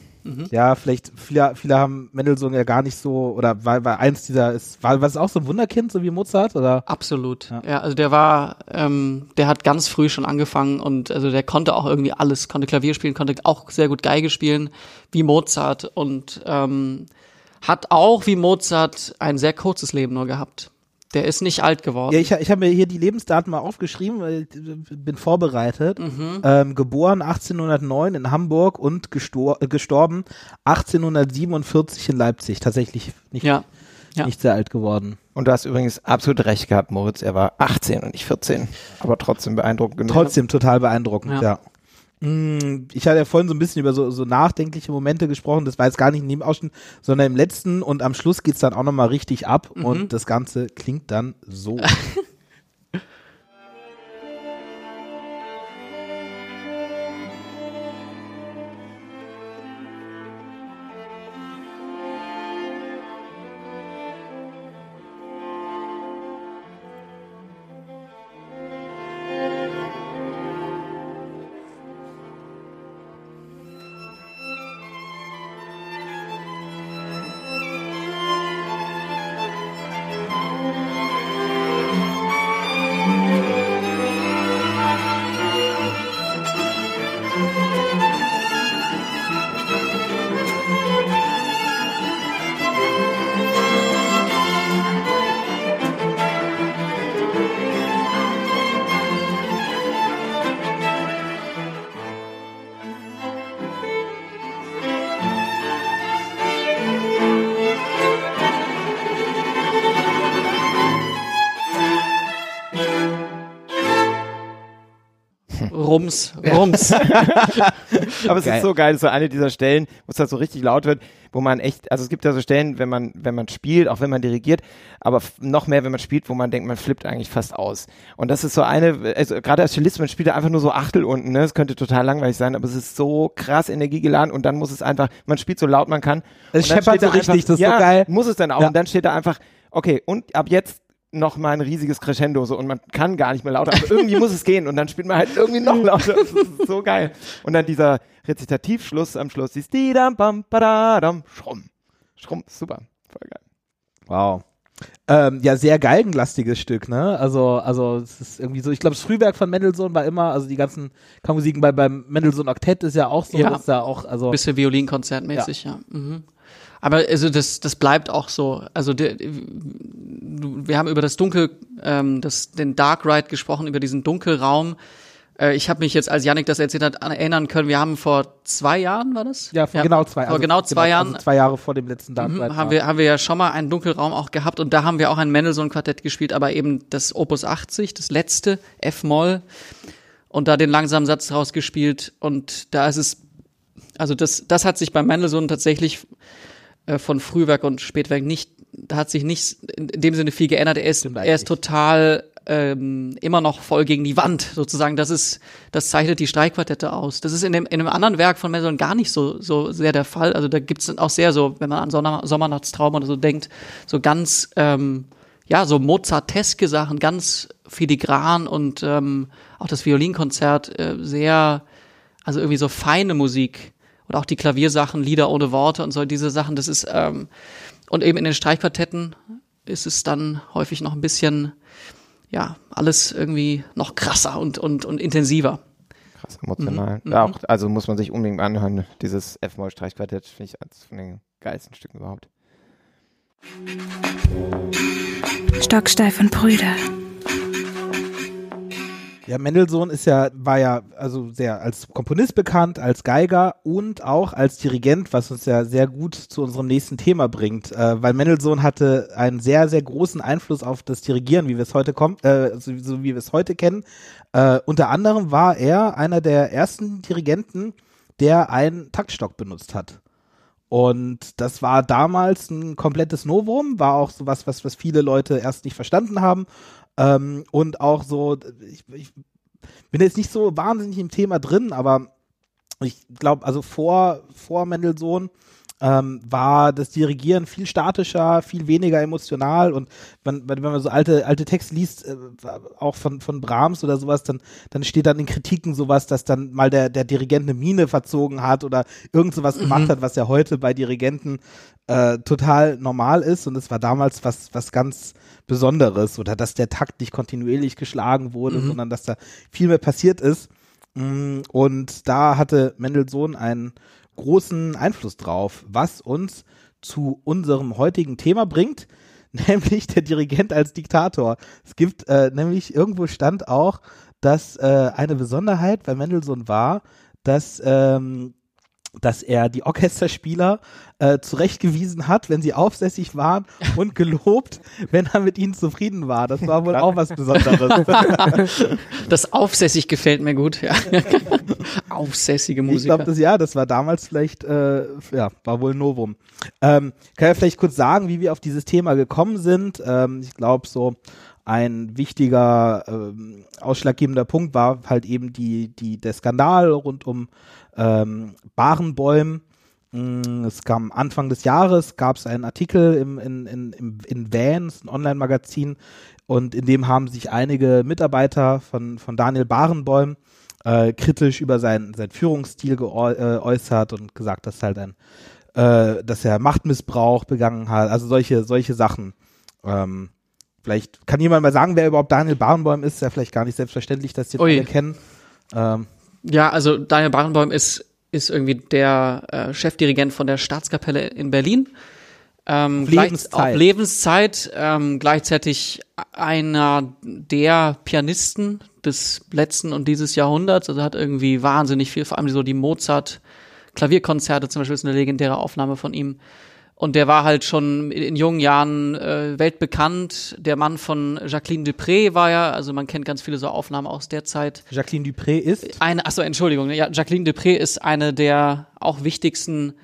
Ja, vielleicht, viele, viele haben Mendelssohn ja gar nicht so, oder war, war eins dieser, ist, war, war es auch so ein Wunderkind, so wie Mozart, oder? Absolut. Ja. Ja. also der war, ähm, der hat ganz früh schon angefangen und also der konnte auch irgendwie alles, konnte Klavier spielen, konnte auch sehr gut Geige spielen, wie Mozart und ähm, hat auch wie Mozart ein sehr kurzes Leben nur gehabt. Der ist nicht alt geworden. Ja, ich, ich habe mir hier die Lebensdaten mal aufgeschrieben, weil ich äh, bin vorbereitet. Mhm. Ähm, geboren 1809 in Hamburg und gestor äh, gestorben 1847 in Leipzig. Tatsächlich nicht, ja. Ja. nicht sehr alt geworden. Und du hast übrigens absolut recht gehabt, Moritz. Er war 18 und nicht 14. Aber trotzdem beeindruckend genug. Trotzdem total beeindruckend, ja. Ja. Mm, Ich hatte ja vorhin so ein bisschen über so, so nachdenkliche Momente gesprochen, das war jetzt gar nicht in dem Ausschnitt, sondern im letzten und am Schluss geht's dann auch nochmal richtig ab Mhm. und das Ganze klingt dann so. Rums. Aber es Geil. ist so geil, so eine dieser Stellen, wo es halt so richtig laut wird, wo man echt, also es gibt ja so Stellen, wenn man, wenn man spielt, auch wenn man dirigiert, aber noch mehr, wenn man spielt, wo man denkt, man flippt eigentlich fast aus. Und das ist so eine, also gerade als Cellist, man spielt da einfach nur so Achtel unten, ne? Es könnte total langweilig sein, aber es ist so krass energiegeladen und dann muss es einfach, man spielt so laut man kann. Es scheppert so richtig, einfach, das ist ja, so geil. Muss es dann auch. Ja. Und dann steht da einfach, okay, und ab jetzt noch mal ein riesiges Crescendo so und man kann gar nicht mehr lauter, aber irgendwie muss es gehen und dann spielt man halt irgendwie noch lauter. Das ist so geil. Und dann dieser Rezitativschluss am Schluss, dieses Didam, bam, badadam, schrumm. Schrumm, super. Voll geil. Wow. Ähm, ja, sehr geigenlastiges Stück, ne? Also, also es ist irgendwie so, ich glaube, das Frühwerk von Mendelssohn war immer, also die ganzen Kammermusiken bei beim Mendelssohn Oktett ist ja auch so, Ja. dass da auch, also Bisschen Violinkonzertmäßig, ja. Mhm. Aber also das, das bleibt auch so. Also der, wir haben über das Dunkel, ähm, das, den Dark Ride gesprochen, über diesen Dunkelraum. Äh, ich habe mich jetzt, als Yannick das erzählt hat, erinnern können, wir haben vor zwei Jahren, war das? ja, vor genau zwei, Vor genau zwei Jahren also zwei Jahre vor dem letzten Dark Mhm, Ride haben wir, haben wir ja schon mal einen Dunkelraum auch gehabt und da haben wir auch ein Mendelssohn-Quartett gespielt, aber eben das Opus 80, das letzte, F-Moll und da den langsamen Satz rausgespielt und da ist es, also das, das hat sich bei Mendelssohn tatsächlich von Frühwerk und Spätwerk nicht, da hat sich nicht in, dem Sinne viel geändert. Er ist, er ist total ähm, immer noch voll gegen die Wand sozusagen. Das ist, das zeichnet die Streichquartette aus. Das ist in dem in einem anderen Werk von Mendelssohn gar nicht so so sehr der Fall. Also da gibt's auch sehr so, wenn man an Sommer, Sommernachtstraum oder so denkt, so ganz ähm, ja so Mozarteske Sachen, ganz filigran und ähm, auch das Violinkonzert äh, sehr, also irgendwie so feine Musik oder auch die Klaviersachen, Lieder ohne Worte und so diese Sachen. Das ist ähm, und eben in den Streichquartetten ist es dann häufig noch ein bisschen ja, alles irgendwie noch krasser und, und, und intensiver. Krass emotional. Mhm, Ja, mhm. auch, also muss man sich unbedingt anhören. Dieses F-Moll-Streichquartett finde ich eines von den geilsten Stücken überhaupt. Stocksteif und Brüder. Ja, Mendelssohn ist ja, war ja also sehr als Komponist bekannt, als Geiger und auch als Dirigent, was uns ja sehr gut zu unserem nächsten Thema bringt, äh, weil Mendelssohn hatte einen sehr, sehr großen Einfluss auf das Dirigieren, wie wir es heute kommen, äh, so, so wie wir es heute kennen. Äh, unter anderem war er einer der ersten Dirigenten, der einen Taktstock benutzt hat. Und das war damals ein komplettes Novum, war auch sowas, was, was viele Leute erst nicht verstanden haben. Ähm, und auch so, ich, ich bin jetzt nicht so wahnsinnig im Thema drin, aber ich glaube, also vor, vor Mendelssohn ähm, war das Dirigieren viel statischer, viel weniger emotional und wenn, wenn man so alte, alte Texte liest, äh, auch von, von Brahms oder sowas, dann, dann steht dann in Kritiken sowas, dass dann mal der, der Dirigent eine Mine verzogen hat oder irgend sowas mhm. gemacht hat, was ja heute bei Dirigenten äh, total normal ist und es war damals was, was ganz Besonderes oder dass der Takt nicht kontinuierlich geschlagen wurde, mhm. sondern dass da viel mehr passiert ist. Mm, und da hatte Mendelssohn einen großen Einfluss drauf, was uns zu unserem heutigen Thema bringt, nämlich der Dirigent als Diktator. Es gibt äh, nämlich irgendwo stand auch, dass äh, eine Besonderheit bei Mendelssohn war, dass ähm, dass er die Orchesterspieler äh, zurechtgewiesen hat, wenn sie aufsässig waren und gelobt, wenn er mit ihnen zufrieden war. Das war wohl auch was Besonderes. Das aufsässig gefällt mir gut. Ja. Aufsässige Musiker. Ich glaube, das ja, das war damals vielleicht, äh, ja, war wohl Novum. Ähm, kann ja vielleicht kurz sagen, wie wir auf dieses Thema gekommen sind. Ähm, ich glaube, so ein wichtiger ähm, ausschlaggebender Punkt war halt eben die, die, der Skandal rund um ähm, Barenbäum. Mm, es kam Anfang des Jahres, gab es einen Artikel im, in, in, in, in Vans, ein Online-Magazin, und in dem haben sich einige Mitarbeiter von, von Daniel Barenbäum äh, kritisch über seinen, seinen Führungsstil geäußert äh, und gesagt, dass halt ein, äh, dass er Machtmissbrauch begangen hat, also solche, solche Sachen. Ähm, vielleicht kann jemand mal sagen, wer überhaupt Daniel Barenbäum ist, ist ja vielleicht gar nicht selbstverständlich, dass die alle kennen. Ähm, ja, also Daniel Barenboim ist, ist irgendwie der äh, Chefdirigent von der Staatskapelle in Berlin. Ähm, auf Lebenszeit. Auf Lebenszeit ähm, gleichzeitig einer der Pianisten des letzten und dieses Jahrhunderts. Also hat irgendwie wahnsinnig viel, vor allem so die Mozart Klavierkonzerte zum Beispiel ist eine legendäre Aufnahme von ihm. Und der war halt schon in jungen Jahren äh, weltbekannt. Der Mann von Jacqueline Dupré war ja, also man kennt ganz viele so Aufnahmen aus der Zeit. Jacqueline Dupré ist? Eine, achso, Entschuldigung. Ja, Jacqueline Dupré ist eine der auch wichtigsten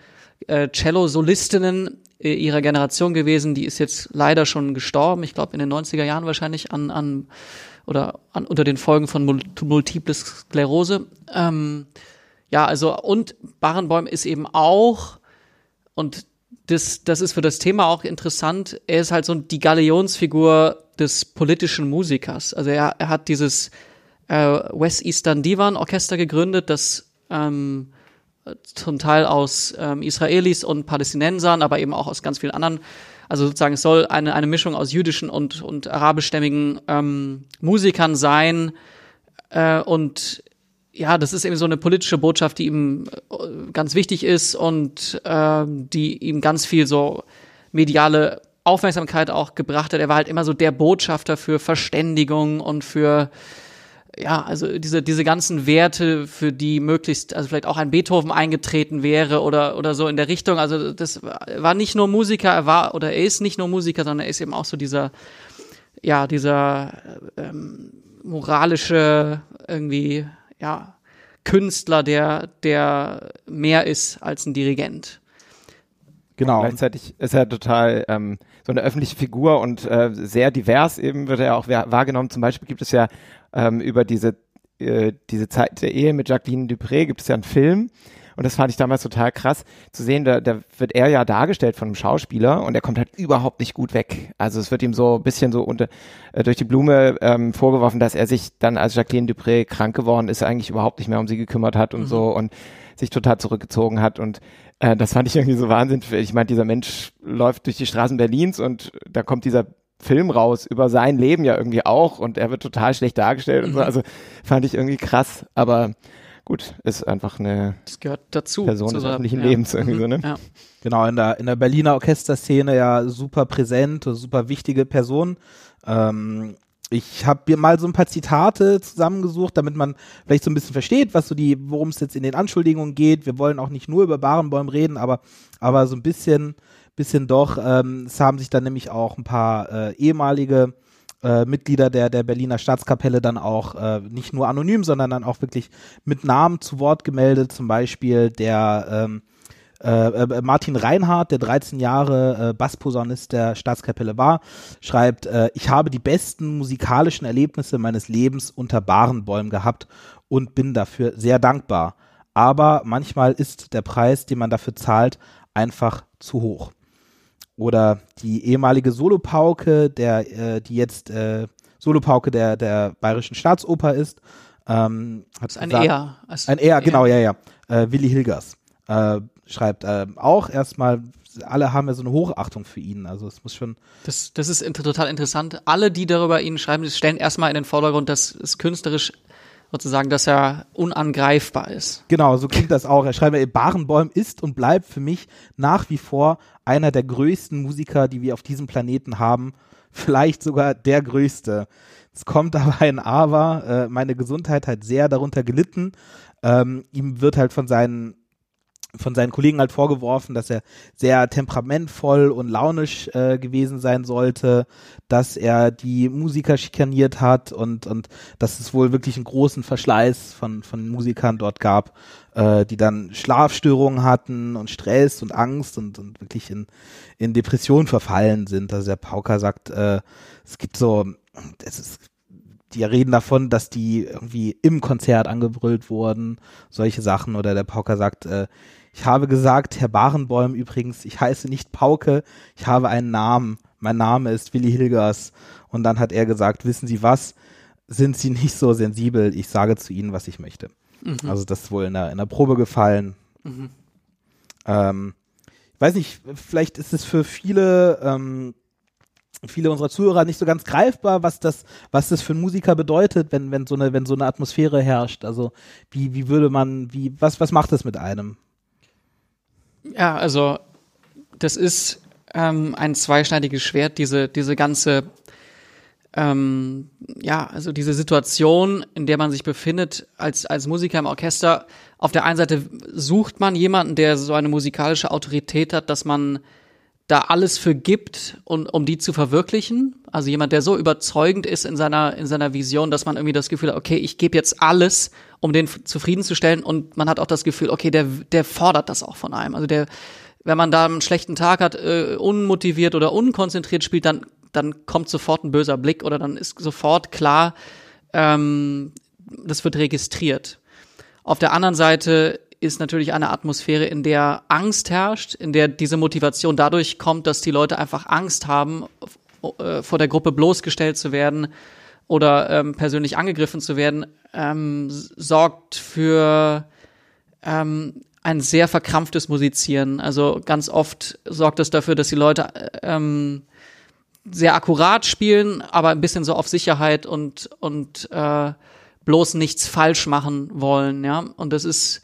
äh, Cello-Solistinnen äh, ihrer Generation gewesen. Die ist jetzt leider schon gestorben. Ich glaube in den 90er Jahren wahrscheinlich an, an oder an, unter den Folgen von Multiple Sklerose. Ähm, ja, also und Barenbäum ist eben auch und das, das ist für das Thema auch interessant. Er ist halt so die Galionsfigur des politischen Musikers. Also er, er hat dieses äh, West Eastern Divan Orchester gegründet, das ähm, zum Teil aus ähm, Israelis und Palästinensern, aber eben auch aus ganz vielen anderen. Also sozusagen es soll eine, eine Mischung aus jüdischen und, und arabischstämmigen ähm, Musikern sein. Äh, und ja, das ist eben so eine politische Botschaft, die ihm äh, ganz wichtig ist und äh, die ihm ganz viel so mediale Aufmerksamkeit auch gebracht hat. Er war halt immer so der Botschafter für Verständigung und für ja, also diese, diese ganzen Werte, für die möglichst, also vielleicht auch ein Beethoven eingetreten wäre oder, oder so in der Richtung. Also das war nicht nur Musiker, er war oder er ist nicht nur Musiker, sondern er ist eben auch so dieser, ja, dieser ähm, moralische irgendwie ja, Künstler, der, der mehr ist als ein Dirigent. Genau. Und gleichzeitig ist er total ähm, so eine öffentliche Figur und äh, sehr divers eben wird er auch wahrgenommen. Zum Beispiel gibt es ja ähm, über diese, äh, diese Zeit der Ehe mit Jacqueline Dupré gibt es ja einen Film, und das fand ich damals total krass zu sehen. Da, da wird er ja dargestellt von einem Schauspieler und er kommt halt überhaupt nicht gut weg. Also es wird ihm so ein bisschen so unter, äh, durch die Blume ähm, vorgeworfen, dass er sich dann, als Jacqueline Dupré krank geworden ist, eigentlich überhaupt nicht mehr um sie gekümmert hat und mhm. so und sich total zurückgezogen hat. Und äh, das fand ich irgendwie so Wahnsinn. Ich meine, dieser Mensch läuft durch die Straßen Berlins und da kommt dieser Film raus über sein Leben ja irgendwie auch und er wird total schlecht dargestellt mhm. und so. Mhm. Also fand ich irgendwie krass. Aber gut, ist einfach eine das gehört dazu, Person des öffentlichen ja. Lebens irgendwie so, ne? Ja. Genau, in der, in der Berliner Orchesterszene ja super präsent, super wichtige Person. Ähm, ich habe mir mal so ein paar Zitate zusammengesucht, damit man vielleicht so ein bisschen versteht, was so die, worum es jetzt in den Anschuldigungen geht. Wir wollen auch nicht nur über Barenbäum reden, aber, aber so ein bisschen, bisschen doch. Ähm, es haben sich dann nämlich auch ein paar äh, ehemalige äh, Mitglieder der, der Berliner Staatskapelle dann auch äh, nicht nur anonym, sondern dann auch wirklich mit Namen zu Wort gemeldet. Zum Beispiel der ähm, äh, äh, Martin Reinhardt, der 13 Jahre äh, Bassposaunist der Staatskapelle war, schreibt, äh, ich habe die besten musikalischen Erlebnisse meines Lebens unter Barenbäumen gehabt und bin dafür sehr dankbar. Aber manchmal ist der Preis, den man dafür zahlt, einfach zu hoch. Oder die ehemalige Solopauke, der, äh, die jetzt äh, Solopauke der, der Bayerischen Staatsoper ist, ähm, hat ist ein gesagt- Er. Also ein R, genau, ja, ja. Äh, Willi Hilgers äh, schreibt äh, auch erstmal, alle haben ja so eine Hochachtung für ihn. Also es muss schon, Das, das ist inter total interessant. Alle, die darüber ihn schreiben, stellen erstmal in den Vordergrund, dass es künstlerisch sozusagen, dass er unangreifbar ist. genau, so klingt das auch. Er schreibt, ey, Barenboim ist und bleibt für mich nach wie vor einer der größten Musiker, die wir auf diesem Planeten haben. Vielleicht sogar der größte. Es kommt aber ein Aber. Äh, meine Gesundheit hat sehr darunter gelitten. Ähm, ihm wird halt von seinen von seinen Kollegen halt vorgeworfen, dass er sehr temperamentvoll und launisch äh, gewesen sein sollte, dass er die Musiker schikaniert hat und, und dass es wohl wirklich einen großen Verschleiß von, von Musikern dort gab, äh, die dann Schlafstörungen hatten und Stress und Angst und, und wirklich in, in Depression verfallen sind. Also der Pauker sagt, äh, es gibt so, es ist die reden davon, dass die irgendwie im Konzert angebrüllt wurden, solche Sachen. Oder der Pauker sagt, äh, ich habe gesagt, Herr Barenbäum übrigens, ich heiße nicht Pauke, ich habe einen Namen. Mein Name ist Willi Hilgers. Und dann hat er gesagt, wissen Sie was? Sind Sie nicht so sensibel? Ich sage zu Ihnen, was ich möchte. Also das ist wohl in der, in der Probe gefallen. Ähm, ich weiß nicht, vielleicht ist es für viele ähm, viele unserer Zuhörer nicht so ganz greifbar, was das, was das für einen Musiker bedeutet, wenn, wenn so eine, wenn so eine Atmosphäre herrscht. Also wie, wie würde man, wie, was, was macht das mit einem? Ja, also das ist ähm, ein zweischneidiges Schwert, diese, diese ganze, ähm, ja, also diese Situation, in der man sich befindet als, als Musiker im Orchester. Auf der einen Seite sucht man jemanden, der so eine musikalische Autorität hat, dass man da alles für gibt, und, um die zu verwirklichen. Also jemand, der so überzeugend ist in seiner, in seiner Vision, dass man irgendwie das Gefühl hat, okay, ich gebe jetzt alles, um den zufriedenzustellen. Und man hat auch das Gefühl, okay, der, der fordert das auch von einem. Also der, wenn man da einen schlechten Tag hat, äh, unmotiviert oder unkonzentriert spielt, dann, dann kommt sofort ein böser Blick oder dann ist sofort klar, ähm, das wird registriert. Auf der anderen Seite ist natürlich eine Atmosphäre, in der Angst herrscht, in der diese Motivation dadurch kommt, dass die Leute einfach Angst haben, äh, vor der Gruppe bloßgestellt zu werden oder ähm, persönlich angegriffen zu werden, ähm, sorgt für ähm, ein sehr verkrampftes Musizieren. Also ganz oft sorgt es dafür, dass die Leute äh, ähm, sehr akkurat spielen, aber ein bisschen so auf Sicherheit und und äh, bloß nichts falsch machen wollen, ja. Und das ist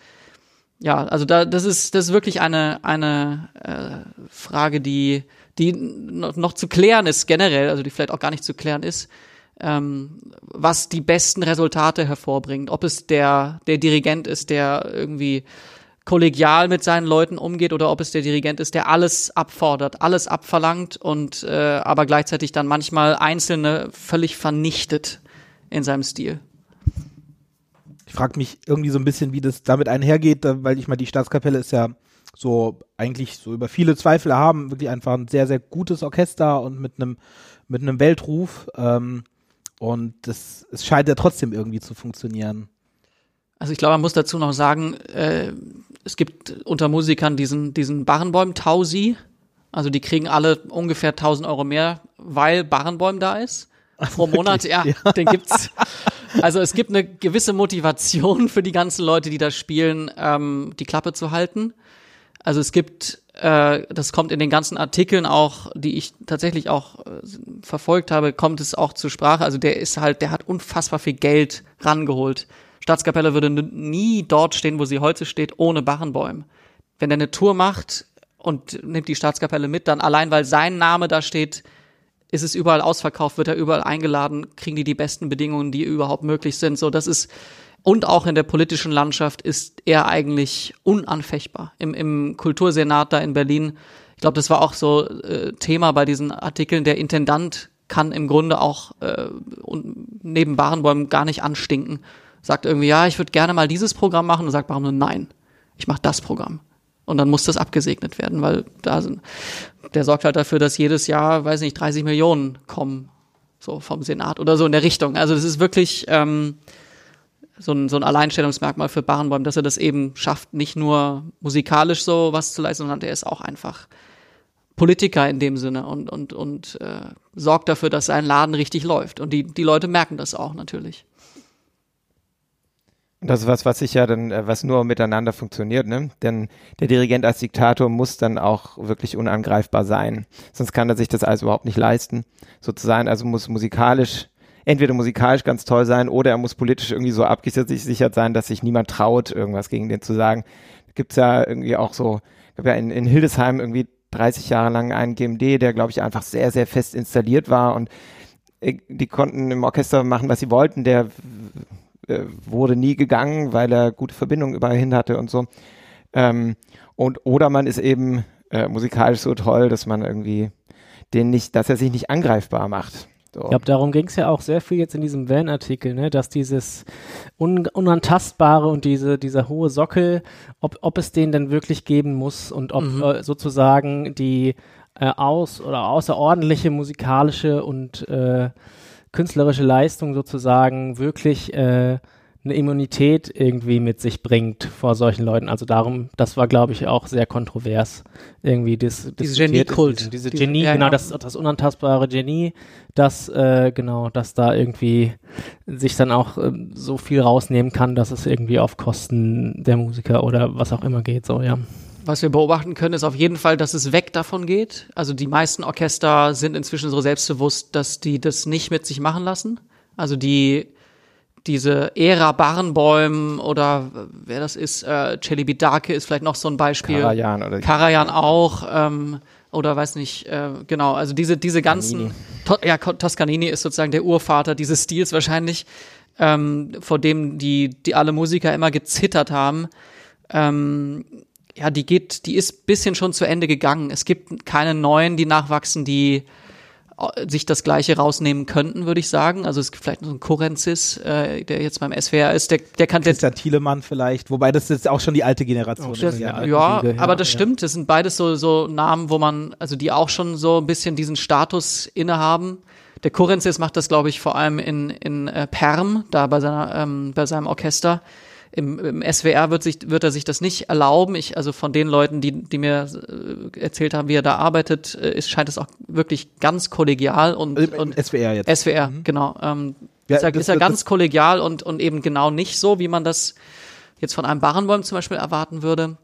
ja, also da das ist das ist wirklich eine eine äh, Frage, die die noch, zu klären ist generell, also die vielleicht auch gar nicht zu klären ist, ähm, was die besten Resultate hervorbringt. Ob es der der Dirigent ist, der irgendwie kollegial mit seinen Leuten umgeht oder ob es der Dirigent ist, der alles abfordert, alles abverlangt und äh, aber gleichzeitig dann manchmal Einzelne völlig vernichtet in seinem Stil. Ich frage mich irgendwie so ein bisschen, wie das damit einhergeht, weil ich meine, die Staatskapelle ist ja so eigentlich so über viele Zweifel haben, wirklich einfach ein sehr, sehr gutes Orchester und mit einem mit einem Weltruf. Ähm, und das, es scheint ja trotzdem irgendwie zu funktionieren. Also ich glaube, man muss dazu noch sagen, äh, es gibt unter Musikern diesen, diesen Barenbäum-Tausi. Also die kriegen alle ungefähr 1000 Euro mehr, weil Barenbäum da ist. Pro Monat, ja, den gibt's. Also es gibt eine gewisse Motivation für die ganzen Leute, die da spielen, ähm, die Klappe zu halten. Also es gibt, äh, das kommt in den ganzen Artikeln auch, die ich tatsächlich auch äh, verfolgt habe, kommt es auch zur Sprache. Also der ist halt, der hat unfassbar viel Geld rangeholt. Staatskapelle würde nie dort stehen, wo sie heute steht, ohne Barenbäum. Wenn er eine Tour macht und nimmt die Staatskapelle mit, dann allein weil sein Name da steht, ist es überall ausverkauft, wird er überall eingeladen, kriegen die die besten Bedingungen, die überhaupt möglich sind. So, das ist und auch in der politischen Landschaft ist er eigentlich unanfechtbar. Im, im Kultursenat da in Berlin, ich glaube, das war auch so äh, Thema bei diesen Artikeln. Der Intendant kann im Grunde auch äh, neben Barenbäumen gar nicht anstinken. Sagt irgendwie, ja, ich würde gerne mal dieses Programm machen und sagt Barenbäum, nein, ich mache das Programm. Und dann muss das abgesegnet werden, weil da sind, der sorgt halt dafür, dass jedes Jahr, weiß nicht, 30 Millionen kommen, so vom Senat oder so in der Richtung. Also das ist wirklich ähm, so, ein, so ein Alleinstellungsmerkmal für Barenboim, dass er das eben schafft, nicht nur musikalisch so was zu leisten, sondern er ist auch einfach Politiker in dem Sinne und, und, und äh, sorgt dafür, dass sein Laden richtig läuft. Und die, die Leute merken das auch natürlich. Das ist was, was sich ja dann, äh, was nur miteinander funktioniert, ne? Denn der Dirigent als Diktator muss dann auch wirklich unangreifbar sein. Sonst kann er sich das alles überhaupt nicht leisten, so zu sein. Also muss musikalisch, entweder musikalisch ganz toll sein oder er muss politisch irgendwie so abgesichert sein, dass sich niemand traut, irgendwas gegen den zu sagen. Gibt's ja irgendwie auch so, gab ja in, in Hildesheim irgendwie 30 Jahre lang einen GMD, der, glaube ich, einfach sehr, sehr fest installiert war und äh, die konnten im Orchester machen, was sie wollten. Der wurde nie gegangen, weil er gute Verbindungen überall hin hatte und so. Ähm, und oder man ist eben äh, musikalisch so toll, dass man irgendwie den nicht, dass er sich nicht angreifbar macht. So. Ich glaube, darum ging es ja auch sehr viel jetzt in diesem Van-Artikel, ne, dass dieses Un Unantastbare und diese, dieser hohe Sockel, ob, ob es den denn wirklich geben muss und ob Mhm. äh, sozusagen die äh, aus- oder außerordentliche musikalische und äh, künstlerische Leistung sozusagen wirklich äh, eine Immunität irgendwie mit sich bringt vor solchen Leuten. Also darum, das war, glaube ich, auch sehr kontrovers irgendwie Diese diskutiert. Genie-Kult. Diese, diese Genie, ja, genau, ja. das, das unantastbare Genie, das, äh, genau, dass da irgendwie sich dann auch ähm, so viel rausnehmen kann, dass es irgendwie auf Kosten der Musiker oder was auch immer geht, so, ja. Was wir beobachten können, ist auf jeden Fall, dass es weg davon geht. Also die meisten Orchester sind inzwischen so selbstbewusst, dass die das nicht mit sich machen lassen. Also die diese Ära Barenbäum oder wer das ist, äh, Celebi Darke ist vielleicht noch so ein Beispiel. Karajan oder Karajan auch, ähm, oder weiß nicht, äh, genau, also diese, diese ganzen, to ja, Toscanini ist sozusagen der Urvater dieses Stils wahrscheinlich, ähm, vor dem die, die alle Musiker immer gezittert haben. Ähm, ja, die geht, die ist bisschen schon zu Ende gegangen. Es gibt keine neuen, die nachwachsen, die äh, sich das Gleiche rausnehmen könnten, würde ich sagen. Also es gibt vielleicht noch so einen Kurenzis, äh, der jetzt beim SWR ist, der, der kann der, Christian Thielemann vielleicht, wobei das jetzt auch schon die alte Generation ist. Ja. ja. ja, aber das ja. stimmt. Das sind beides so, so Namen, wo man, also die auch schon so ein bisschen diesen Status innehaben. Der Kurenzis macht das, glaube ich, vor allem in, in äh, Perm, da bei, seiner, ähm, bei seinem Orchester. Im, Im SWR wird, sich, wird er sich das nicht erlauben. Ich, also von den Leuten, die, die mir äh, erzählt haben, wie er da arbeitet, äh, ist, scheint es auch wirklich ganz kollegial und, Also und SWR jetzt. SWR, genau. Ähm, Ja, ist er, das- ist er das- ganz kollegial und, und eben genau nicht so, wie man das jetzt von einem Barenbäum zum Beispiel erwarten würde.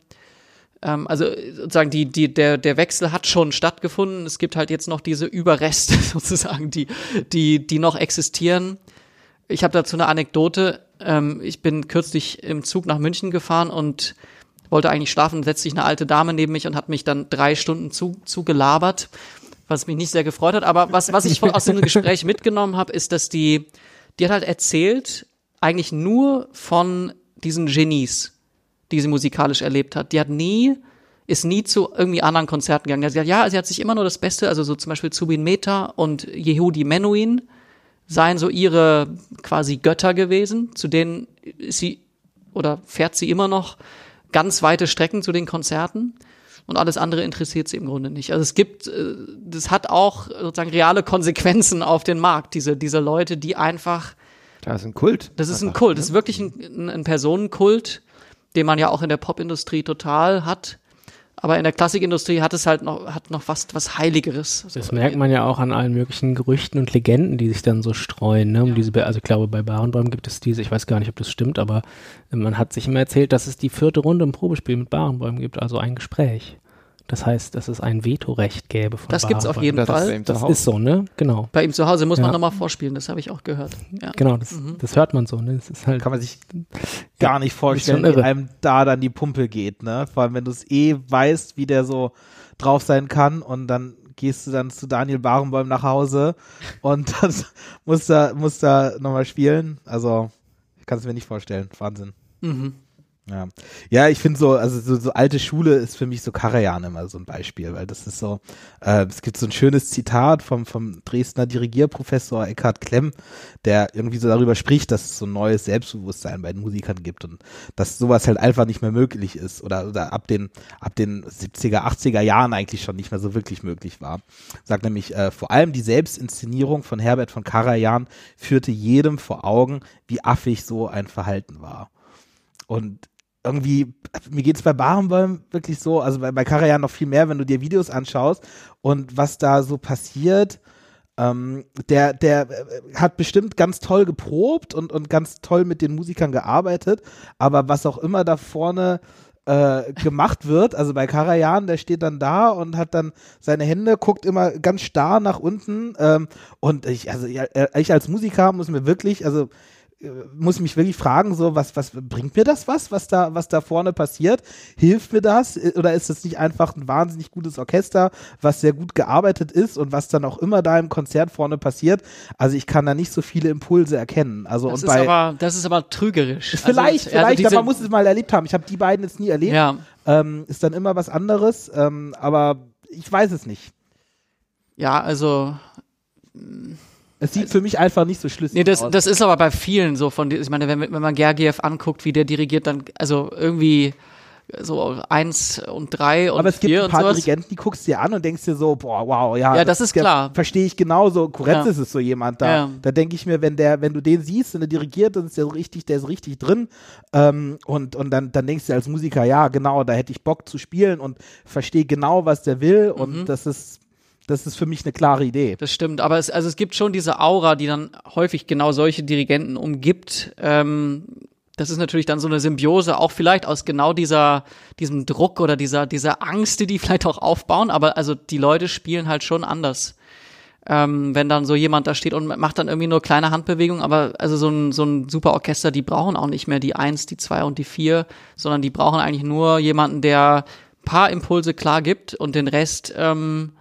Ähm, also äh, sozusagen die, die, der, der Wechsel hat schon stattgefunden. Es gibt halt jetzt noch diese Überreste sozusagen, die, die, die noch existieren. Ich habe dazu eine Anekdote. Ähm, ich bin kürzlich im Zug nach München gefahren und wollte eigentlich schlafen, setzt sich eine alte Dame neben mich und hat mich dann drei Stunden zu, zugelabert, was mich nicht sehr gefreut hat. Aber was, was ich aus dem Gespräch mitgenommen habe, ist, dass die, die hat halt erzählt, eigentlich nur von diesen Genies, die sie musikalisch erlebt hat. Die hat nie, ist nie zu irgendwie anderen Konzerten gegangen. Sie hat, ja, sie hat sich immer nur das Beste, also so zum Beispiel Zubin Mehta und Yehudi Menuhin, seien so ihre quasi Götter gewesen, zu denen ist sie oder fährt sie immer noch ganz weite Strecken zu den Konzerten und alles andere interessiert sie im Grunde nicht. Also es gibt, äh, das hat auch sozusagen reale Konsequenzen auf den Markt, diese, diese Leute, die einfach, Das ist ein Kult. das ist ein Kult, das ist wirklich ein, ein Personenkult, den man ja auch in der Popindustrie total hat. Aber in der Klassikindustrie hat es halt noch, hat noch was, was Heiligeres. Das merkt man ja auch an allen möglichen Gerüchten und Legenden, die sich dann so streuen. Ne? Um diese, Be- also ich glaube, bei Barenbäum gibt es diese, ich weiß gar nicht, ob das stimmt, aber man hat sich immer erzählt, dass es die vierte Runde im Probespiel mit Barenbäum gibt, also ein Gespräch. Das heißt, dass es ein Vetorecht gäbe von Das gibt's auf Barenbäum. jeden Das ist Fall. zu Das Hause. ist so, ne? Genau. Bei ihm zu Hause muss Ja. man nochmal vorspielen, das habe ich auch gehört. Ja. Genau, das, das hört man so, ne? Das ist halt. Kann man sich gar nicht vorstellen, wie einem da dann die Pumpe geht, ne? Vor allem, wenn du es eh weißt, wie der so drauf sein kann und dann gehst du dann zu Daniel Barenboim nach Hause und dann musst du, musst da nochmal spielen. Also, ich kann es mir nicht vorstellen. Wahnsinn. Mhm. Ja, ja ich finde so, also so, so alte Schule ist für mich so Karajan immer so ein Beispiel, weil das ist so, äh, es gibt so ein schönes Zitat vom, vom Dresdner Dirigierprofessor Eckhard Klemm, der irgendwie so darüber spricht, dass es so ein neues Selbstbewusstsein bei den Musikern gibt und dass sowas halt einfach nicht mehr möglich ist oder, oder ab den, ab den 70er, 80er Jahren eigentlich schon nicht mehr so wirklich möglich war. Sagt nämlich, äh, vor allem die Selbstinszenierung von Herbert von Karajan führte jedem vor Augen, wie affig so ein Verhalten war. Und irgendwie, mir geht's bei Barenbäum wirklich so, also bei, bei Karajan noch viel mehr, wenn du dir Videos anschaust und was da so passiert. Ähm, der, der äh, hat bestimmt ganz toll geprobt und, und ganz toll mit den Musikern gearbeitet, aber was auch immer da vorne äh, gemacht wird, also bei Karajan, der steht dann da und hat dann seine Hände, guckt immer ganz starr nach unten ähm, und ich, also ich als Musiker muss mir wirklich, also muss mich wirklich fragen, so, was, was bringt mir das was, was da, was da vorne passiert? Hilft mir das? Oder ist das nicht einfach ein wahnsinnig gutes Orchester, was sehr gut gearbeitet ist und was dann auch immer da im Konzert vorne passiert? Also ich kann da nicht so viele Impulse erkennen. Also das und ist bei, aber, das ist aber trügerisch. Vielleicht, also, vielleicht, also diese, aber man muss es mal erlebt haben. Ich habe die beiden jetzt nie erlebt. Ja. Ähm, ist dann immer was anderes, ähm, aber ich weiß es nicht. Ja, also es sieht für mich einfach nicht so schlüssig nee, das, aus. das ist aber bei vielen so von, ich meine, wenn, wenn man Gergiev anguckt, wie der dirigiert, dann, also irgendwie so eins und drei und Aber es gibt ein paar. Dirigenten, die guckst dir an und denkst dir so, boah, wow, ja. Ja, das ist klar. Verstehe ich genauso. Kuretz Ja. ist es so jemand da. Ja. Da denke ich mir, wenn der, wenn du den siehst und der dirigiert, dann ist der so richtig, der ist richtig drin. Ähm, und, und dann, dann denkst du als Musiker, ja, genau, da hätte ich Bock zu spielen und verstehe genau, was der will. Und Mhm. das ist, das ist für mich eine klare Idee. Das stimmt, aber es, also es gibt schon diese Aura, die dann häufig genau solche Dirigenten umgibt. Ähm, das ist natürlich dann so eine Symbiose, auch vielleicht aus genau dieser, diesem Druck oder dieser, dieser Angst, die die vielleicht auch aufbauen, aber also die Leute spielen halt schon anders. Ähm, wenn dann so jemand da steht und macht dann irgendwie nur kleine Handbewegungen, aber also so ein, so ein super Orchester, die brauchen auch nicht mehr die eins, die zwei und die vier, sondern die brauchen eigentlich nur jemanden, der paar Impulse klar gibt und den Rest, ähm,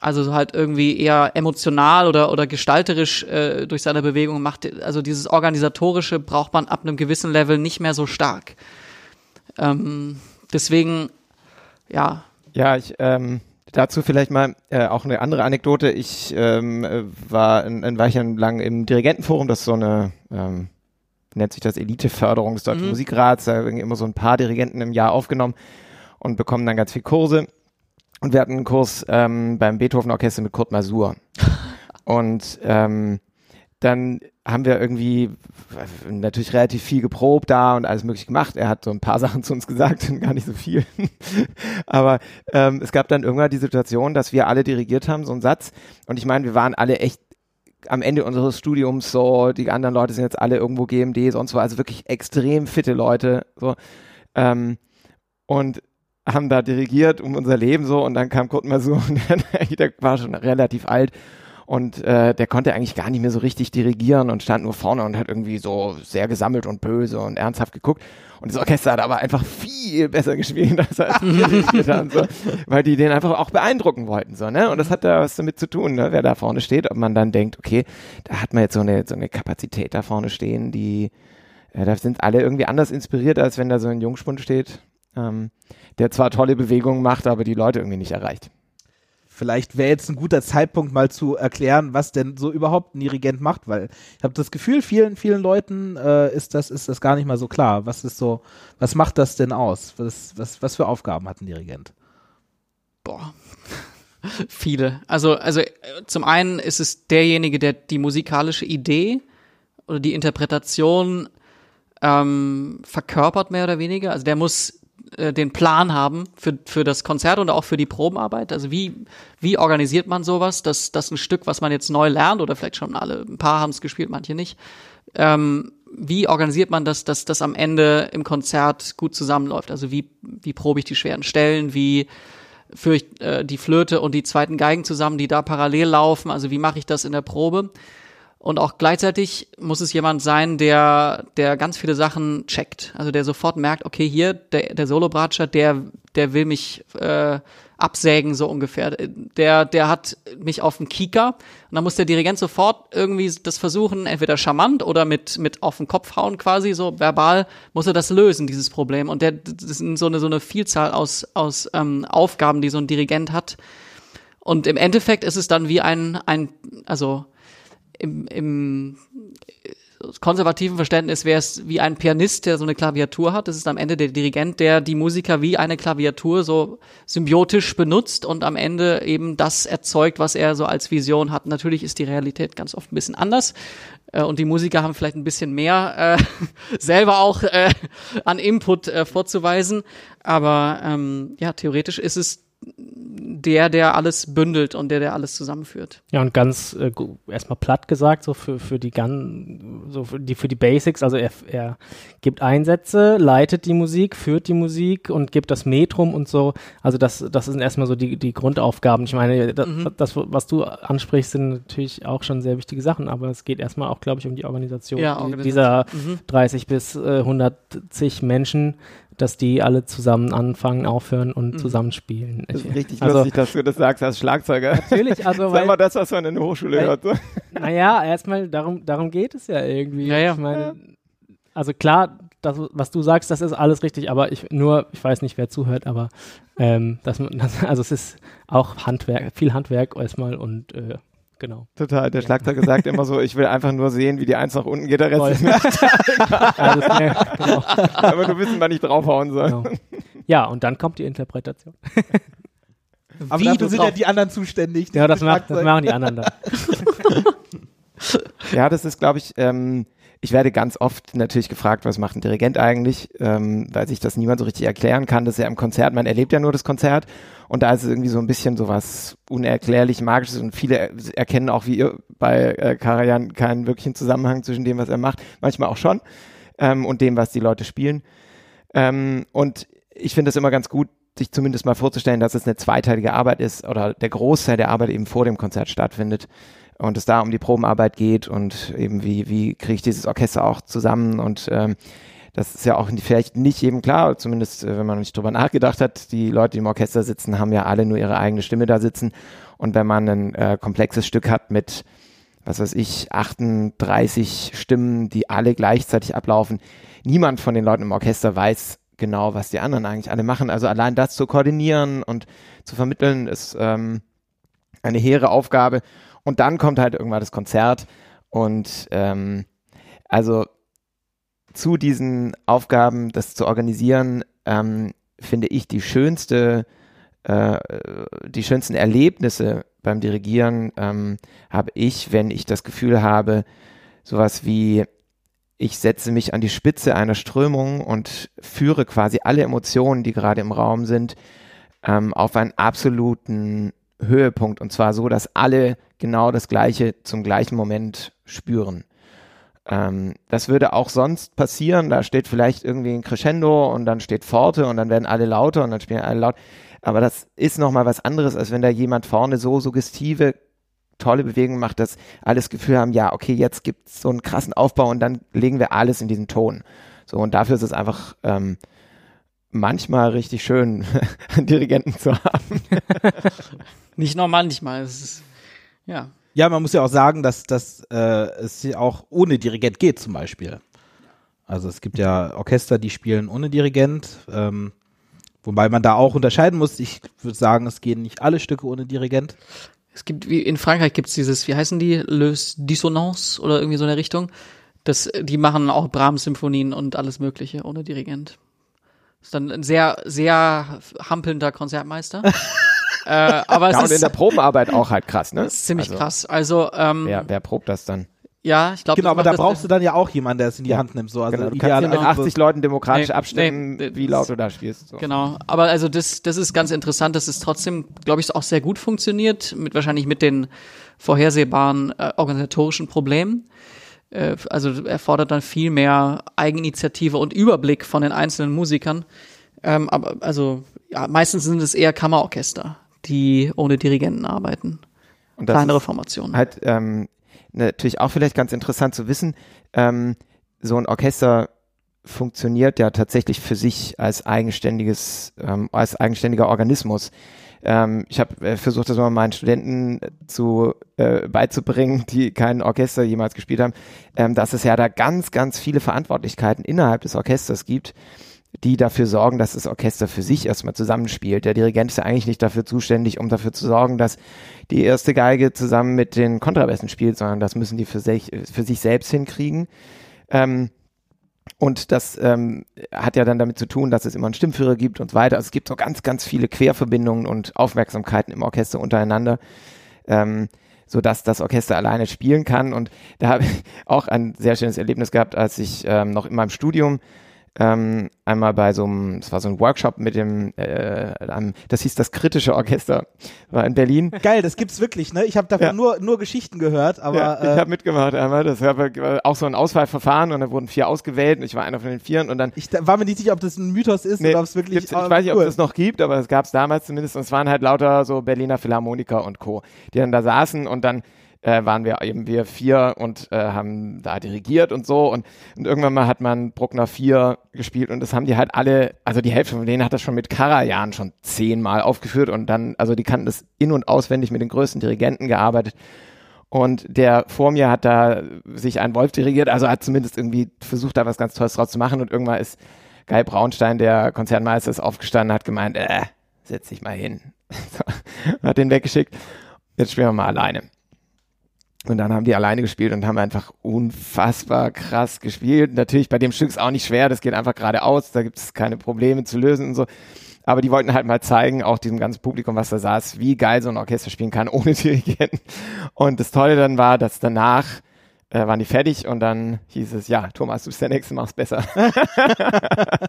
also halt irgendwie eher emotional oder, oder gestalterisch äh, durch seine Bewegung macht. Also dieses Organisatorische braucht man ab einem gewissen Level nicht mehr so stark. Ähm, deswegen, ja, Ja, ich, ähm, dazu vielleicht mal äh, auch eine andere Anekdote. Ich ähm, äh, war ein, ein Weilchen lang im Dirigentenforum, das ist so eine, ähm, nennt sich das Eliteförderung des Deutschen Mhm. Musikrats, da werden immer so ein paar Dirigenten im Jahr aufgenommen und bekommen dann ganz viel Kurse. Und wir hatten einen Kurs ähm, beim Beethoven Orchester mit Kurt Masur. und ähm, dann haben wir irgendwie natürlich relativ viel geprobt da und alles möglich gemacht. Er hat so ein paar Sachen zu uns gesagt und gar nicht so viel. Aber ähm, es gab dann irgendwann die Situation, dass wir alle dirigiert haben, so einen Satz. Und ich meine, wir waren alle echt am Ende unseres Studiums so, die anderen Leute sind jetzt alle irgendwo GMD, sonst wo, also wirklich extrem fitte Leute. So. Ähm, und haben da dirigiert um unser Leben so und dann kam Kurt Masur und der, war schon relativ alt und äh, der konnte eigentlich gar nicht mehr so richtig dirigieren und stand nur vorne und hat irgendwie so sehr gesammelt und böse und ernsthaft geguckt. Und das Orchester hat aber einfach viel besser gespielt, als er dirigiert hat, so, weil die den einfach auch beeindrucken wollten. So, ne? Und das hat da was damit zu tun, ne? wer da vorne steht, ob man dann denkt, okay, da hat man jetzt so eine, so eine Kapazität da vorne stehen, die äh, da sind alle irgendwie anders inspiriert, als wenn da so ein Jungspund steht, ähm, der zwar tolle Bewegungen macht, aber die Leute irgendwie nicht erreicht. Vielleicht wäre jetzt ein guter Zeitpunkt, mal zu erklären, was denn so überhaupt ein Dirigent macht, weil ich habe das Gefühl, vielen, vielen Leuten äh, ist das ist das gar nicht mal so klar. Was ist so, was macht das denn aus? Was, was, was für Aufgaben hat ein Dirigent? boah, viele. Also, also äh, zum einen ist es derjenige, der die musikalische Idee oder die Interpretation ähm, verkörpert, mehr oder weniger. Also der muss äh, den Plan haben für, für das Konzert und auch für die Probenarbeit. Also wie, wie organisiert man sowas, dass, dass ein Stück, was man jetzt neu lernt, oder vielleicht schon alle, ein paar haben es gespielt, manche nicht, ähm, wie organisiert man das, dass das am Ende im Konzert gut zusammenläuft? Also wie, wie probe ich die schweren Stellen, wie führe ich äh, die Flöte und die zweiten Geigen zusammen, die da parallel laufen? Also wie mache ich das in der Probe? Und auch gleichzeitig muss es jemand sein, der, der ganz viele Sachen checkt. Also der sofort merkt, okay, hier, der, der Solo-Bratscher, der, der will mich äh, absägen, so ungefähr. Der, der hat mich auf den Kieker und dann muss der Dirigent sofort irgendwie das versuchen, entweder charmant oder mit, mit auf den Kopf hauen quasi, so verbal, muss er das lösen, dieses Problem. Und der, das ist so eine, so eine Vielzahl aus, aus ähm, Aufgaben, die so ein Dirigent hat. Und im Endeffekt ist es dann wie ein, ein also im, im konservativen Verständnis wäre es wie ein Pianist, der so eine Klaviatur hat. Das ist am Ende der Dirigent, der die Musiker wie eine Klaviatur so symbiotisch benutzt und am Ende eben das erzeugt, was er so als Vision hat. Natürlich ist die Realität ganz oft ein bisschen anders. Äh, und die Musiker haben vielleicht ein bisschen mehr äh, selber auch äh, an Input äh, vorzuweisen. Aber ähm, ja, theoretisch ist es der, der alles bündelt und der, der alles zusammenführt. Ja, und ganz äh, erstmal platt gesagt, so für, für die Gun, so für die, für die Basics, also er, er gibt Einsätze, leitet die Musik, führt die Musik und gibt das Metrum und so. Also das, das sind erstmal so die, die Grundaufgaben. Ich meine, das, mhm. das, was du ansprichst, sind natürlich auch schon sehr wichtige Sachen, aber es geht erstmal auch, glaube ich, um die Organisation, ja, Organisation. dieser mhm. 30 bis äh, 110 Menschen, dass die alle zusammen anfangen, aufhören und mhm. zusammenspielen. Das ist richtig also, lustig, dass du das sagst als Schlagzeuger. Natürlich, also Sag mal das, was man in der Hochschule weil, hört. So. Naja, erstmal, darum, darum geht es ja irgendwie. Ja, ja. Ich meine, also klar, das, was du sagst, das ist alles richtig, aber ich nur, ich weiß nicht, wer zuhört, aber ähm, das, das, also es ist auch Handwerk, viel Handwerk erstmal und äh, genau. Total. Der Schlagzeuger sagt immer so, ich will einfach nur sehen, wie die Eins nach unten geht, der Rest Voll. ist mir also, ja, genau. Aber du wissen, wann ich draufhauen soll. Genau. Ja, und dann kommt die Interpretation. Aber dafür sind ja die anderen zuständig. Ja, das, macht, das machen die anderen dann. Ja, das ist, glaube ich, ähm, ich werde ganz oft natürlich gefragt, was macht ein Dirigent eigentlich, ähm, weil sich das niemand so richtig erklären kann. Das ist ja im Konzert, man erlebt ja nur das Konzert. Und da ist es irgendwie so ein bisschen so was unerklärlich Magisches. Und viele erkennen auch wie ihr bei äh, Karajan keinen wirklichen Zusammenhang zwischen dem, was er macht, manchmal auch schon. Ähm, und dem, was die Leute spielen. Ähm, und ich finde es immer ganz gut, sich zumindest mal vorzustellen, dass es eine zweiteilige Arbeit ist oder der Großteil der Arbeit eben vor dem Konzert stattfindet und es da um die Probenarbeit geht und eben wie, wie kriege ich dieses Orchester auch zusammen und ähm, das ist ja auch vielleicht nicht jedem klar, zumindest äh, wenn man nicht drüber nachgedacht hat. Die Leute, die im Orchester sitzen, haben ja alle nur ihre eigene Stimme da sitzen. Und wenn man ein äh, komplexes Stück hat mit, was weiß ich, 38 Stimmen, die alle gleichzeitig ablaufen, niemand von den Leuten im Orchester weiß genau, was die anderen eigentlich alle machen. Also allein das zu koordinieren und zu vermitteln, ist ähm, eine hehre Aufgabe. Und dann kommt halt irgendwann das Konzert. Und ähm, also zu diesen Aufgaben, das zu organisieren, ähm, finde ich die schönste, äh, die schönsten Erlebnisse beim Dirigieren ähm, habe ich, wenn ich das Gefühl habe, sowas wie ich setze mich an die Spitze einer Strömung und führe quasi alle Emotionen, die gerade im Raum sind, ähm, auf einen absoluten Höhepunkt und zwar so, dass alle genau das Gleiche zum gleichen Moment spüren. Ähm, das würde auch sonst passieren. Da steht vielleicht irgendwie ein Crescendo und dann steht Forte und dann werden alle lauter und dann spielen alle laut. Aber das ist nochmal was anderes, als wenn da jemand vorne so suggestive, tolle Bewegungen macht, dass alle das Gefühl haben, ja, okay, jetzt gibt es so einen krassen Aufbau und dann legen wir alles in diesen Ton. So, und dafür ist es einfach ähm, manchmal richtig schön, einen Dirigenten zu haben. Nicht nur manchmal, es ist, ja. Ja, man muss ja auch sagen, dass, dass äh, es ja auch ohne Dirigent geht zum Beispiel. Also es gibt ja Orchester, die spielen ohne Dirigent, ähm, wobei man da auch unterscheiden muss. Ich würde sagen, es gehen nicht alle Stücke ohne Dirigent. Es gibt, wie in Frankreich gibt es dieses, wie heißen die, Les Dissonances oder irgendwie so in der Richtung. Das, die machen auch Brahms-Symphonien und alles Mögliche ohne Dirigent. Ist dann ein sehr, sehr hampelnder Konzertmeister. äh, aber ja, es und ist, in der Probenarbeit auch halt krass, ne? ist ziemlich Also, krass. Also, ähm, Wer, wer probt das dann? ja, ich glaube, Genau, aber da brauchst du dann ja auch jemanden, der es in die Hand nimmt. So. Also Genau, du kannst ja mit also- 80 Leuten demokratisch Nee, abstimmen, nee, wie laut du da spielst. So. Genau, aber also das, das ist ganz interessant, dass es trotzdem, glaube ich, auch sehr gut funktioniert, mit wahrscheinlich mit den vorhersehbaren äh, organisatorischen Problemen. Äh, also erfordert dann viel mehr Eigeninitiative und Überblick von den einzelnen Musikern. Ähm, aber also ja, meistens sind es eher Kammerorchester, die ohne Dirigenten arbeiten. Und Kleinere Formationen. halt ähm, natürlich auch vielleicht ganz interessant zu wissen, ähm, so ein Orchester funktioniert ja tatsächlich für sich als eigenständiges, ähm, als eigenständiger Organismus. ähm, ich habe äh, versucht, das mal meinen Studenten zu äh, beizubringen, die kein Orchester jemals gespielt haben, ähm, dass es ja da ganz, ganz viele Verantwortlichkeiten innerhalb des Orchesters gibt, die dafür sorgen, dass das Orchester für sich erstmal zusammenspielt. Der Dirigent ist ja eigentlich nicht dafür zuständig, um dafür zu sorgen, dass die erste Geige zusammen mit den Kontrabässen spielt, sondern das müssen die für sich, für sich selbst hinkriegen. Ähm, und das ähm, hat ja dann damit zu tun, dass es immer einen Stimmführer gibt und so weiter. Also es gibt so ganz, ganz viele Querverbindungen und Aufmerksamkeiten im Orchester untereinander, ähm, so das Orchester alleine spielen kann. Und da habe ich auch ein sehr schönes Erlebnis gehabt, als ich ähm, noch in meinem Studium ähm, einmal bei so einem, es war so ein Workshop mit dem, äh, das hieß das kritische Orchester, war in Berlin. Geil, das gibt's wirklich, ne? Ich habe davon Ja. nur nur Geschichten gehört, aber ja, ich äh, habe mitgemacht einmal, das war auch so ein Auswahlverfahren und da wurden vier ausgewählt und ich war einer von den vieren und dann ich da- war mir nicht sicher, ob das ein Mythos ist Nee, oder ob es wirklich. ich weiß nicht, ob es das noch gibt, aber es gab es damals zumindest. Und es waren halt lauter so Berliner Philharmoniker und Co., die dann da saßen und dann äh, waren wir eben wir vier und äh, haben da dirigiert und so. Und, und irgendwann mal hat man Bruckner 4 gespielt und das haben die halt alle, also die Hälfte von denen hat das schon mit Karajan schon zehnmal aufgeführt und dann, also die kannten das in- und auswendig mit den größten Dirigenten gearbeitet. Und der vor mir hat da sich einen Wolf dirigiert, also hat zumindest irgendwie versucht, da was ganz Tolles draus zu machen. Und irgendwann ist Guy Braunstein, der Konzernmeister, ist aufgestanden, hat gemeint, äh, setz dich mal hin. Hat den weggeschickt. Jetzt spielen wir mal alleine. Und dann haben die alleine gespielt und haben einfach unfassbar krass gespielt. Natürlich bei dem Stück ist auch nicht schwer, das geht einfach geradeaus, da gibt es keine Probleme zu lösen und so. Aber die wollten halt mal zeigen, auch diesem ganzen Publikum, was da saß, wie geil so ein Orchester spielen kann ohne Dirigenten. Und das Tolle dann war, dass danach äh, waren die fertig und dann hieß es, ja, Thomas, du bist der Nächste, mach's besser.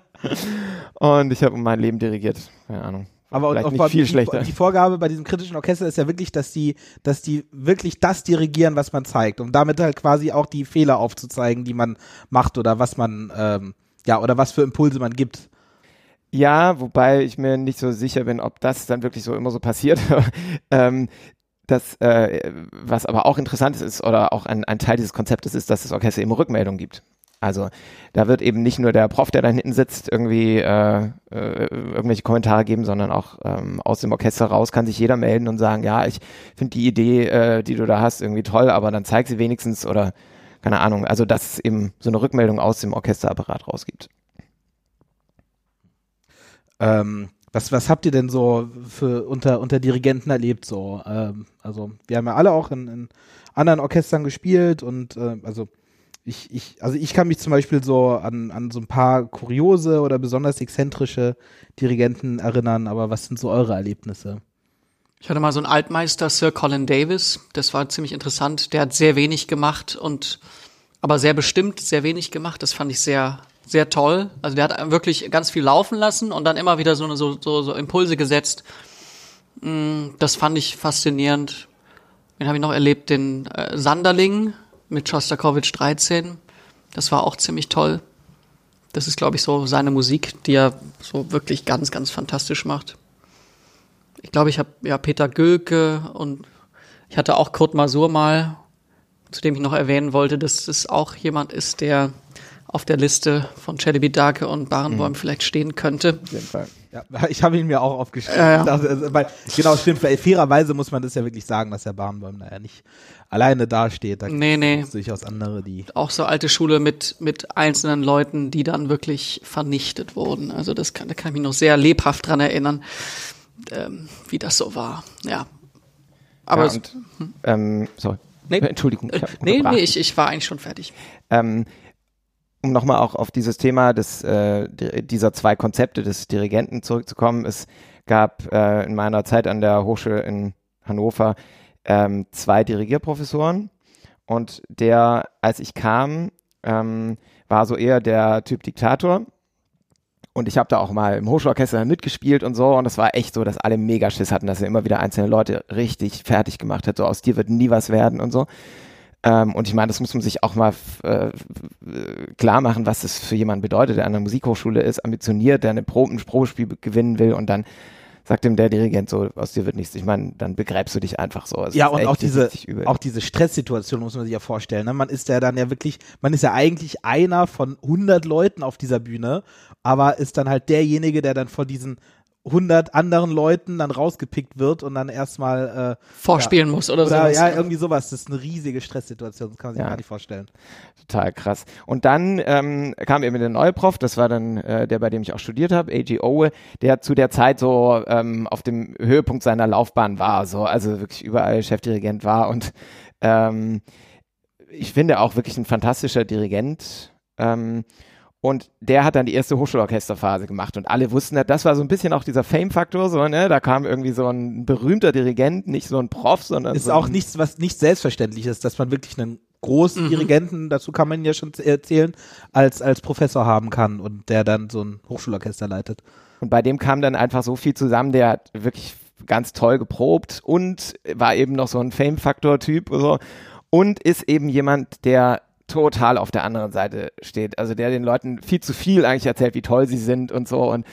und ich habe um mein Leben dirigiert. Keine Ahnung. Aber Vielleicht nicht viel die, schlechter. die Vorgabe bei diesem kritischen Orchester ist ja wirklich, dass die, dass die wirklich das dirigieren, was man zeigt, um damit halt quasi auch die Fehler aufzuzeigen, die man macht oder was man, ähm, ja, oder was für Impulse man gibt. Ja, wobei ich mir nicht so sicher bin, ob das dann wirklich so immer so passiert. ähm, das, äh, was aber auch interessant ist, ist, oder auch ein, ein Teil dieses Konzeptes ist, dass das Orchester eben Rückmeldung gibt. Also da wird eben nicht nur der Prof, der da hinten sitzt, irgendwie äh, äh, irgendwelche Kommentare geben, sondern auch ähm, aus dem Orchester raus kann sich jeder melden und sagen, ja, ich finde die Idee, äh, die du da hast, irgendwie toll, aber dann zeig sie wenigstens oder keine Ahnung. Also dass es eben so eine Rückmeldung aus dem Orchesterapparat rausgibt. Ähm, was, was habt ihr denn so für unter, unter Dirigenten erlebt? So, ähm, also wir haben ja alle auch in, in anderen Orchestern gespielt und äh, also ich, ich, also ich kann mich zum Beispiel so an, an so ein paar kuriose oder besonders exzentrische Dirigenten erinnern, aber was sind so eure Erlebnisse? Ich hatte mal so einen Altmeister, Sir Colin Davis. Das war ziemlich interessant. Der hat sehr wenig gemacht und aber sehr bestimmt sehr wenig gemacht. Das fand ich sehr, sehr toll. Also der hat wirklich ganz viel laufen lassen und dann immer wieder so, so, so, so Impulse gesetzt. Mm, Das fand ich faszinierend. Den habe ich noch erlebt, den äh, Sanderling mit Schostakowitsch 13. Das war auch ziemlich toll. Das ist, glaube ich, so seine Musik, die er so wirklich ganz, ganz fantastisch macht. Ich glaube, ich habe ja Peter Gülke und ich hatte auch Kurt Masur mal, zu dem ich noch erwähnen wollte, dass es auch jemand ist, der auf der Liste von Celebi Darke und Barenboim vielleicht stehen könnte. Auf jeden Fall. Ja, ich habe ihn mir auch aufgeschrieben. Ja, ja. Also, weil, genau, stimmt. Weil fairerweise muss man das ja wirklich sagen, dass der Bahnbäum da ja nicht alleine dasteht. Da Nee, nee. durchaus andere, die. Auch so alte Schule mit, mit einzelnen Leuten, die dann wirklich vernichtet wurden. Also das kann, da kann ich mich noch sehr lebhaft dran erinnern, ähm, wie das so war. Ja. Aber ja, es- und, ähm, sorry. Nee. Entschuldigung. ich nee, nee, ich, ich war eigentlich schon fertig. Ähm, um nochmal auch auf dieses Thema des, äh, di- dieser zwei Konzepte des Dirigenten zurückzukommen. Es gab äh, in meiner Zeit an der Hochschule in Hannover ähm, zwei Dirigierprofessoren und der, als ich kam, ähm, war so eher der Typ Diktator. Und ich habe da auch mal im Hochschulorchester mitgespielt und so. Und es war echt so, dass alle mega Schiss hatten, dass er immer wieder einzelne Leute richtig fertig gemacht hat. So aus dir wird nie was werden und so. Ähm, und ich meine, das muss man sich auch mal äh, klar machen, was das für jemanden bedeutet, der an einer Musikhochschule ist, ambitioniert, der eine Probe, ein Probespiel be- gewinnen will und dann sagt ihm der Dirigent so, aus dir wird nichts. Ich meine, dann begräbst du dich einfach so. Es Ja, und auch diese, auch diese Stresssituation muss man sich ja vorstellen. Ne? Man ist ja dann ja wirklich, man ist ja eigentlich einer von 100 Leuten auf dieser Bühne, aber ist dann halt derjenige, der dann vor diesen 100 anderen Leuten dann rausgepickt wird und dann erstmal äh, Vorspielen muss oder, oder sowas. ja irgendwie sowas. Das ist eine riesige Stresssituation. Das kann man sich Ja. gar nicht vorstellen. Total krass. Und dann ähm, kam eben der neue Prof, das war dann äh, der, bei dem ich auch studiert habe, A.G. Owe, der zu der Zeit so ähm, auf dem Höhepunkt seiner Laufbahn war, so also wirklich überall Chefdirigent war und ähm, ich finde auch wirklich ein fantastischer Dirigent. Ähm, und der hat dann die erste Hochschulorchesterphase gemacht und alle wussten, das war so ein bisschen auch dieser Fame-Faktor, so, ne, da kam irgendwie so ein berühmter Dirigent, nicht so ein Prof, sondern Ist so auch nichts, was nicht selbstverständlich ist, dass man wirklich einen großen Mhm. Dirigenten, dazu kann man ja schon erzählen, als, als Professor haben kann und der dann so ein Hochschulorchester leitet. Und bei dem kam dann einfach so viel zusammen, der hat wirklich ganz toll geprobt und war eben noch so ein Fame-Faktor-Typ und so. Und ist eben jemand, der total auf der anderen Seite steht. Also der den Leuten viel zu viel eigentlich erzählt, wie toll sie sind und so. Und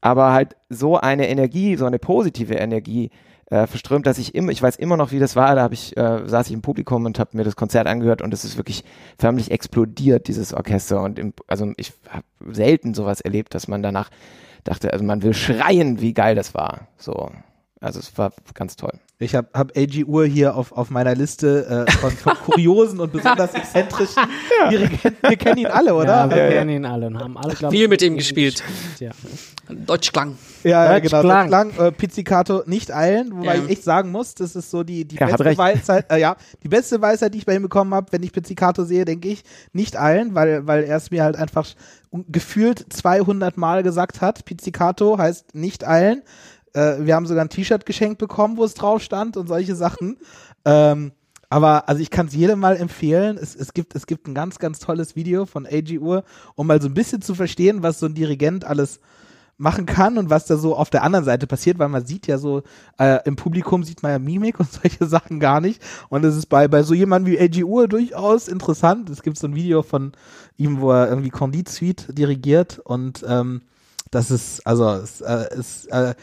aber halt so eine Energie, so eine positive Energie äh, verströmt, dass ich immer, ich weiß immer noch, wie das war. Da habe ich, äh, saß ich im Publikum und habe mir das Konzert angehört und es ist wirklich förmlich explodiert, dieses Orchester. Und im, also ich habe selten sowas erlebt, dass man danach dachte, also man will schreien, wie geil das war. So. Also es war ganz toll. Ich habe hab AG Uhr hier auf, auf meiner Liste äh, von, von kuriosen und besonders exzentrischen Dirigenten. Wir kennen ihn alle, oder? Ja, wir Ja, ja. kennen ihn alle und haben alle, glaube Viel mit ihm gespielt. Ja. Deutschklang. Ja, ja Deutsch genau. klang. Klang. Klang äh, Pizzicato nicht eilen, wobei Ja. ich echt sagen muss, das ist so die, die beste. Weisheit, äh, ja, die beste Weisheit, die ich bei ihm bekommen habe, wenn ich Pizzicato sehe, denke ich, nicht eilen, weil, weil er es mir halt einfach gefühlt 200 Mal gesagt hat. Pizzicato heißt nicht eilen. Äh, wir haben sogar ein T-Shirt geschenkt bekommen, wo es drauf stand und solche Sachen. Ähm, aber also ich kann es jedem mal empfehlen. Es, es, gibt, es gibt ein ganz, ganz tolles Video von AG Uhr, um mal so ein bisschen zu verstehen, was so ein Dirigent alles machen kann und was da so auf der anderen Seite passiert, weil man sieht ja so, äh, im Publikum sieht man ja Mimik und solche Sachen gar nicht. Und es ist bei, bei so jemandem wie AG Uhr durchaus interessant. Es gibt so ein Video von ihm, wo er irgendwie Condit Suite dirigiert und ähm, das ist, also es äh, ist äh,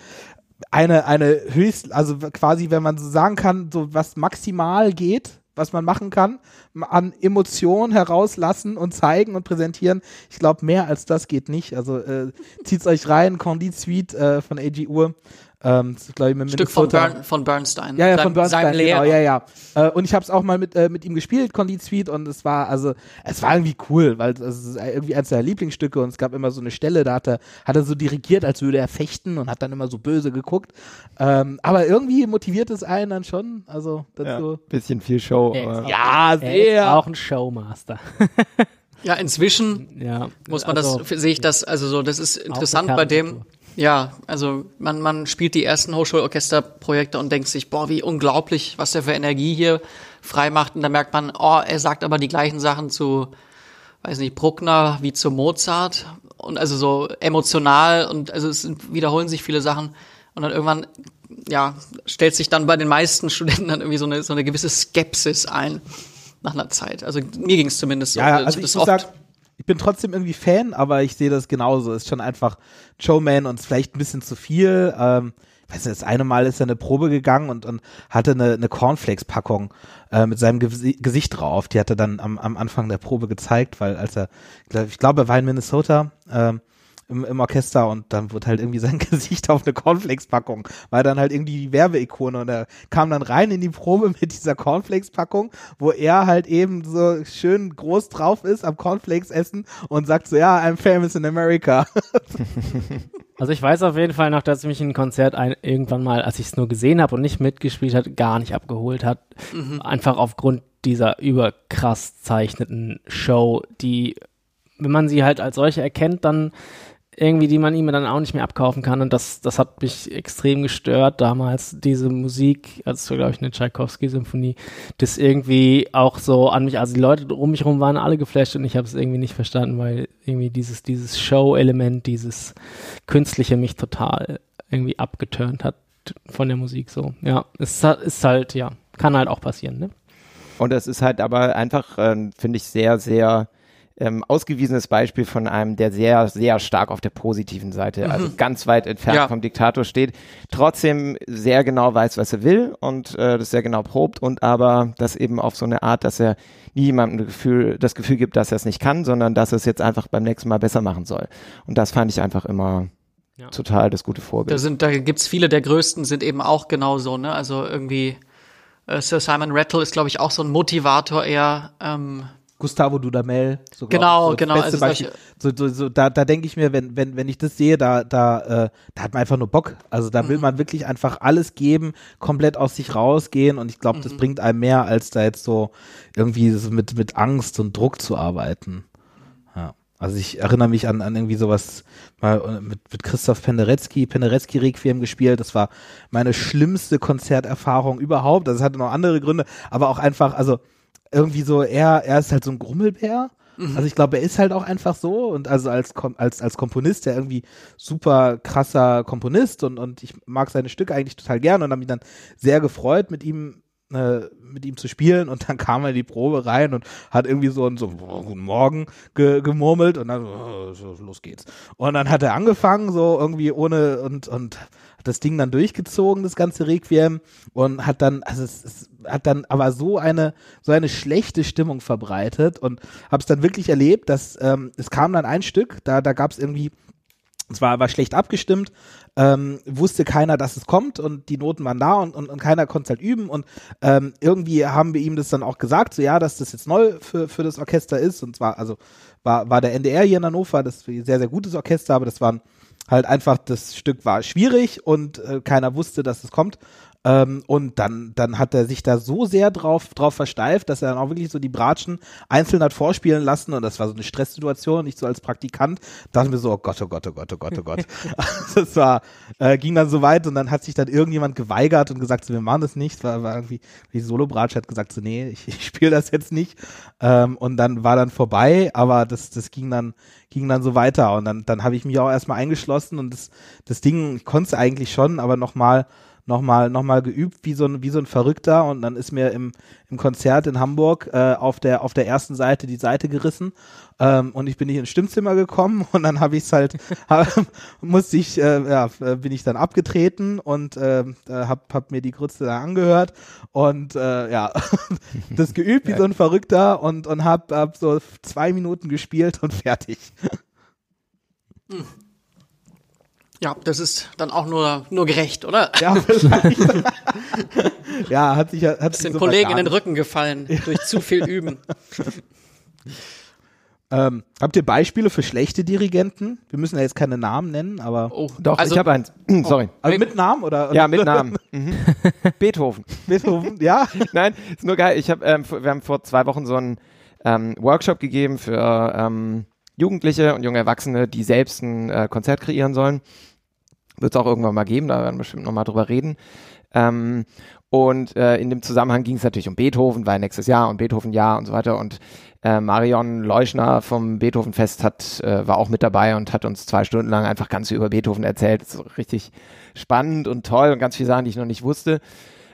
eine, eine höchst, also quasi, wenn man so sagen kann, so was maximal geht, was man machen kann, an Emotionen herauslassen und zeigen und präsentieren. Ich glaube, mehr als das geht nicht. Also äh, zieht's euch rein, Condit Suite äh, von AG Uhr. Ähm, das ist, glaube ich, mit Stück von. Bern, von Bernstein. Ja, ja, von Bernstein, genau, ja, ja. Äh, und ich habe es auch mal mit, äh, mit ihm gespielt, Condit Suite, und es war, also, es war irgendwie cool, weil es ist irgendwie eines seiner Lieblingsstücke und es gab immer so eine Stelle, da hat er, hat er so dirigiert, als würde er fechten und hat dann immer so böse geguckt. Ähm, aber irgendwie motiviert es einen dann schon, also, dazu. Bisschen viel Show. Ja, aber- Ja, Er ist sehr. auch ein Showmaster. Ja, inzwischen ja. muss man also, das, sehe ich das, also so, das ist interessant bei dem. Ja, also man, man spielt die ersten Hochschulorchesterprojekte und denkt sich, boah, wie unglaublich, was der für Energie hier frei macht. Und dann merkt man, oh, er sagt aber die gleichen Sachen zu, weiß nicht, Bruckner wie zu Mozart. Und also so emotional und also es wiederholen sich viele Sachen. Und dann irgendwann, ja, stellt sich dann bei den meisten Studenten dann irgendwie so eine, so eine gewisse Skepsis ein nach einer Zeit. Also mir ging es zumindest so. Ja, also das ich muss sagen, ich bin trotzdem irgendwie Fan, aber ich sehe das genauso. Ist schon einfach Showman und vielleicht ein bisschen zu viel. Ähm, ich weiß nicht, das eine Mal ist er eine Probe gegangen und, und hatte eine, eine Cornflakes-Packung äh, mit seinem Gesi- Gesicht drauf. Die hat er dann am, am Anfang der Probe gezeigt, weil als er, ich glaube, er war in Minnesota, ähm, im, im Orchester und dann wurde halt irgendwie sein Gesicht auf eine Cornflakes-Packung, war dann halt irgendwie die Werbeikone und er kam dann rein in die Probe mit dieser Cornflakes-Packung, wo er halt eben so schön groß drauf ist am Cornflakes essen und sagt so, ja, I'm famous in America. Also ich weiß auf jeden Fall noch, dass mich ein Konzert ein, irgendwann mal, als ich es nur gesehen habe und nicht mitgespielt hat, gar nicht abgeholt hat. Einfach aufgrund dieser überkrass zeichneten Show, die, wenn man sie halt als solche erkennt, dann irgendwie, die man ihm dann auch nicht mehr abkaufen kann. Und das, das hat mich extrem gestört damals, diese Musik, also glaube ich, eine Tchaikovsky-Symphonie, das irgendwie auch so an mich, also die Leute um mich herum waren alle geflasht und ich habe es irgendwie nicht verstanden, weil irgendwie dieses, dieses Show-Element, dieses Künstliche mich total irgendwie abgeturnt hat von der Musik so. Ja, es ist halt- ja, kann halt auch passieren, ne? Und es ist halt aber einfach, ähm, finde ich, sehr, sehr ähm, ausgewiesenes Beispiel von einem, der sehr, sehr stark auf der positiven Seite, also ganz weit entfernt Ja. vom Diktator steht, trotzdem sehr genau weiß, was er will und äh, das sehr genau probt und aber das eben auf so eine Art, dass er nie jemandem das Gefühl, das Gefühl gibt, dass er es nicht kann, sondern dass er es jetzt einfach beim nächsten Mal besser machen soll. Und das fand ich einfach immer total das gute Da Vorbild. sind, da gibt's viele der größten sind eben auch genauso, ne? Also irgendwie äh, Sir Simon Rattle ist, glaube ich, auch so ein Motivator eher. Ähm, Gustavo Dudamel. So, Genau, so genau, also Beispiel. So, so, so, da, da denke ich mir, wenn, wenn, wenn ich das sehe, da, da, äh, da hat man einfach nur Bock. Also da will Mhm. man wirklich einfach alles geben, komplett aus sich rausgehen und ich glaube, Mhm. das bringt einem mehr, als da jetzt so irgendwie mit, mit Angst und Druck zu arbeiten. Ja. Also ich erinnere mich an, an irgendwie sowas mal äh, mit, mit Christoph Penderecki, Penderecki Requiem gespielt. Das war meine schlimmste Konzerterfahrung überhaupt. Das hatte noch andere Gründe, aber auch einfach, also irgendwie so, er, er ist halt so ein Grummelbär. Also ich glaube, er ist halt auch einfach so und also als, als, als Komponist, der irgendwie super krasser Komponist und, und ich mag seine Stücke eigentlich total gern und habe mich dann sehr gefreut, mit ihm äh, mit ihm zu spielen und dann kam er in die Probe rein und hat irgendwie so ein so "Oh, guten Morgen ge gemurmelt und dann oh, so, los geht's und dann hat er angefangen so irgendwie ohne und und hat das Ding dann durchgezogen das ganze Requiem und hat dann also es, es hat dann aber so eine so eine schlechte Stimmung verbreitet und habe es dann wirklich erlebt dass ähm, es kam dann ein Stück da da gab es irgendwie es war, war schlecht abgestimmt, ähm, wusste keiner, dass es kommt und die Noten waren da und, und, und keiner konnte es halt üben und ähm, irgendwie haben wir ihm das dann auch gesagt, so ja, dass das jetzt neu für, für das Orchester ist und zwar, also war, war der NDR hier in Hannover, das ist ein sehr, sehr gutes Orchester, aber das waren halt einfach, das Stück war schwierig und äh, keiner wusste, dass es kommt. Ähm, und dann, dann hat er sich da so sehr drauf, drauf versteift, dass er dann auch wirklich so die Bratschen einzeln hat vorspielen lassen und das war so eine Stresssituation, nicht so als Praktikant, dachte mir so, oh Gott, oh Gott, oh Gott, oh Gott, oh Gott. Also das war, äh, ging dann so weit und dann hat sich dann irgendjemand geweigert und gesagt, so, wir machen das nicht, war, war irgendwie, die Solo-Bratsch hat gesagt, so, nee, ich, ich spiele das jetzt nicht. Ähm, und dann war dann vorbei, aber das, das ging dann, ging dann so weiter und dann, dann habe ich mich auch erstmal eingeschlossen und das, das Ding, ich konnte es eigentlich schon, aber nochmal, nochmal noch mal geübt wie so ein wie so ein Verrückter und dann ist mir im, im Konzert in Hamburg äh, auf der auf der ersten Seite die Seite gerissen ähm, und ich bin nicht ins Stimmzimmer gekommen und dann habe ich es halt hab, musste ich äh, ja äh, bin ich dann abgetreten und äh, äh, hab hab mir die Grütze da angehört und äh, ja das geübt wie so ein Verrückter und und hab, hab so zwei Minuten gespielt und fertig ja, das ist dann auch nur, nur gerecht, oder? ja vielleicht ja hat sich ja- hat Ist sich den so Kollegen in den Rücken gefallen durch zu viel Üben. Ähm, habt ihr Beispiele für schlechte Dirigenten? Wir müssen ja jetzt keine Namen nennen, aber Oh, Doch, also, ich habe eins. Sorry. also mit Namen oder? Ja, mit Namen. Mhm. Beethoven. Beethoven, ja. Nein, ist nur geil. Ich habe, ähm, wir haben vor zwei Wochen so einen ähm, Workshop gegeben für ähm, Jugendliche und junge Erwachsene, die selbst ein äh, Konzert kreieren sollen. Wird es auch irgendwann mal geben, da werden wir bestimmt nochmal drüber reden. Ähm, und äh, in dem Zusammenhang ging es natürlich um Beethoven, weil nächstes Jahr und Beethoven Jahr und so weiter. Und äh, Marion Leuschner vom Beethovenfest hat, äh, war auch mit dabei und hat uns zwei Stunden lang einfach ganz viel über Beethoven erzählt. Richtig spannend und toll und ganz viele Sachen, die ich noch nicht wusste.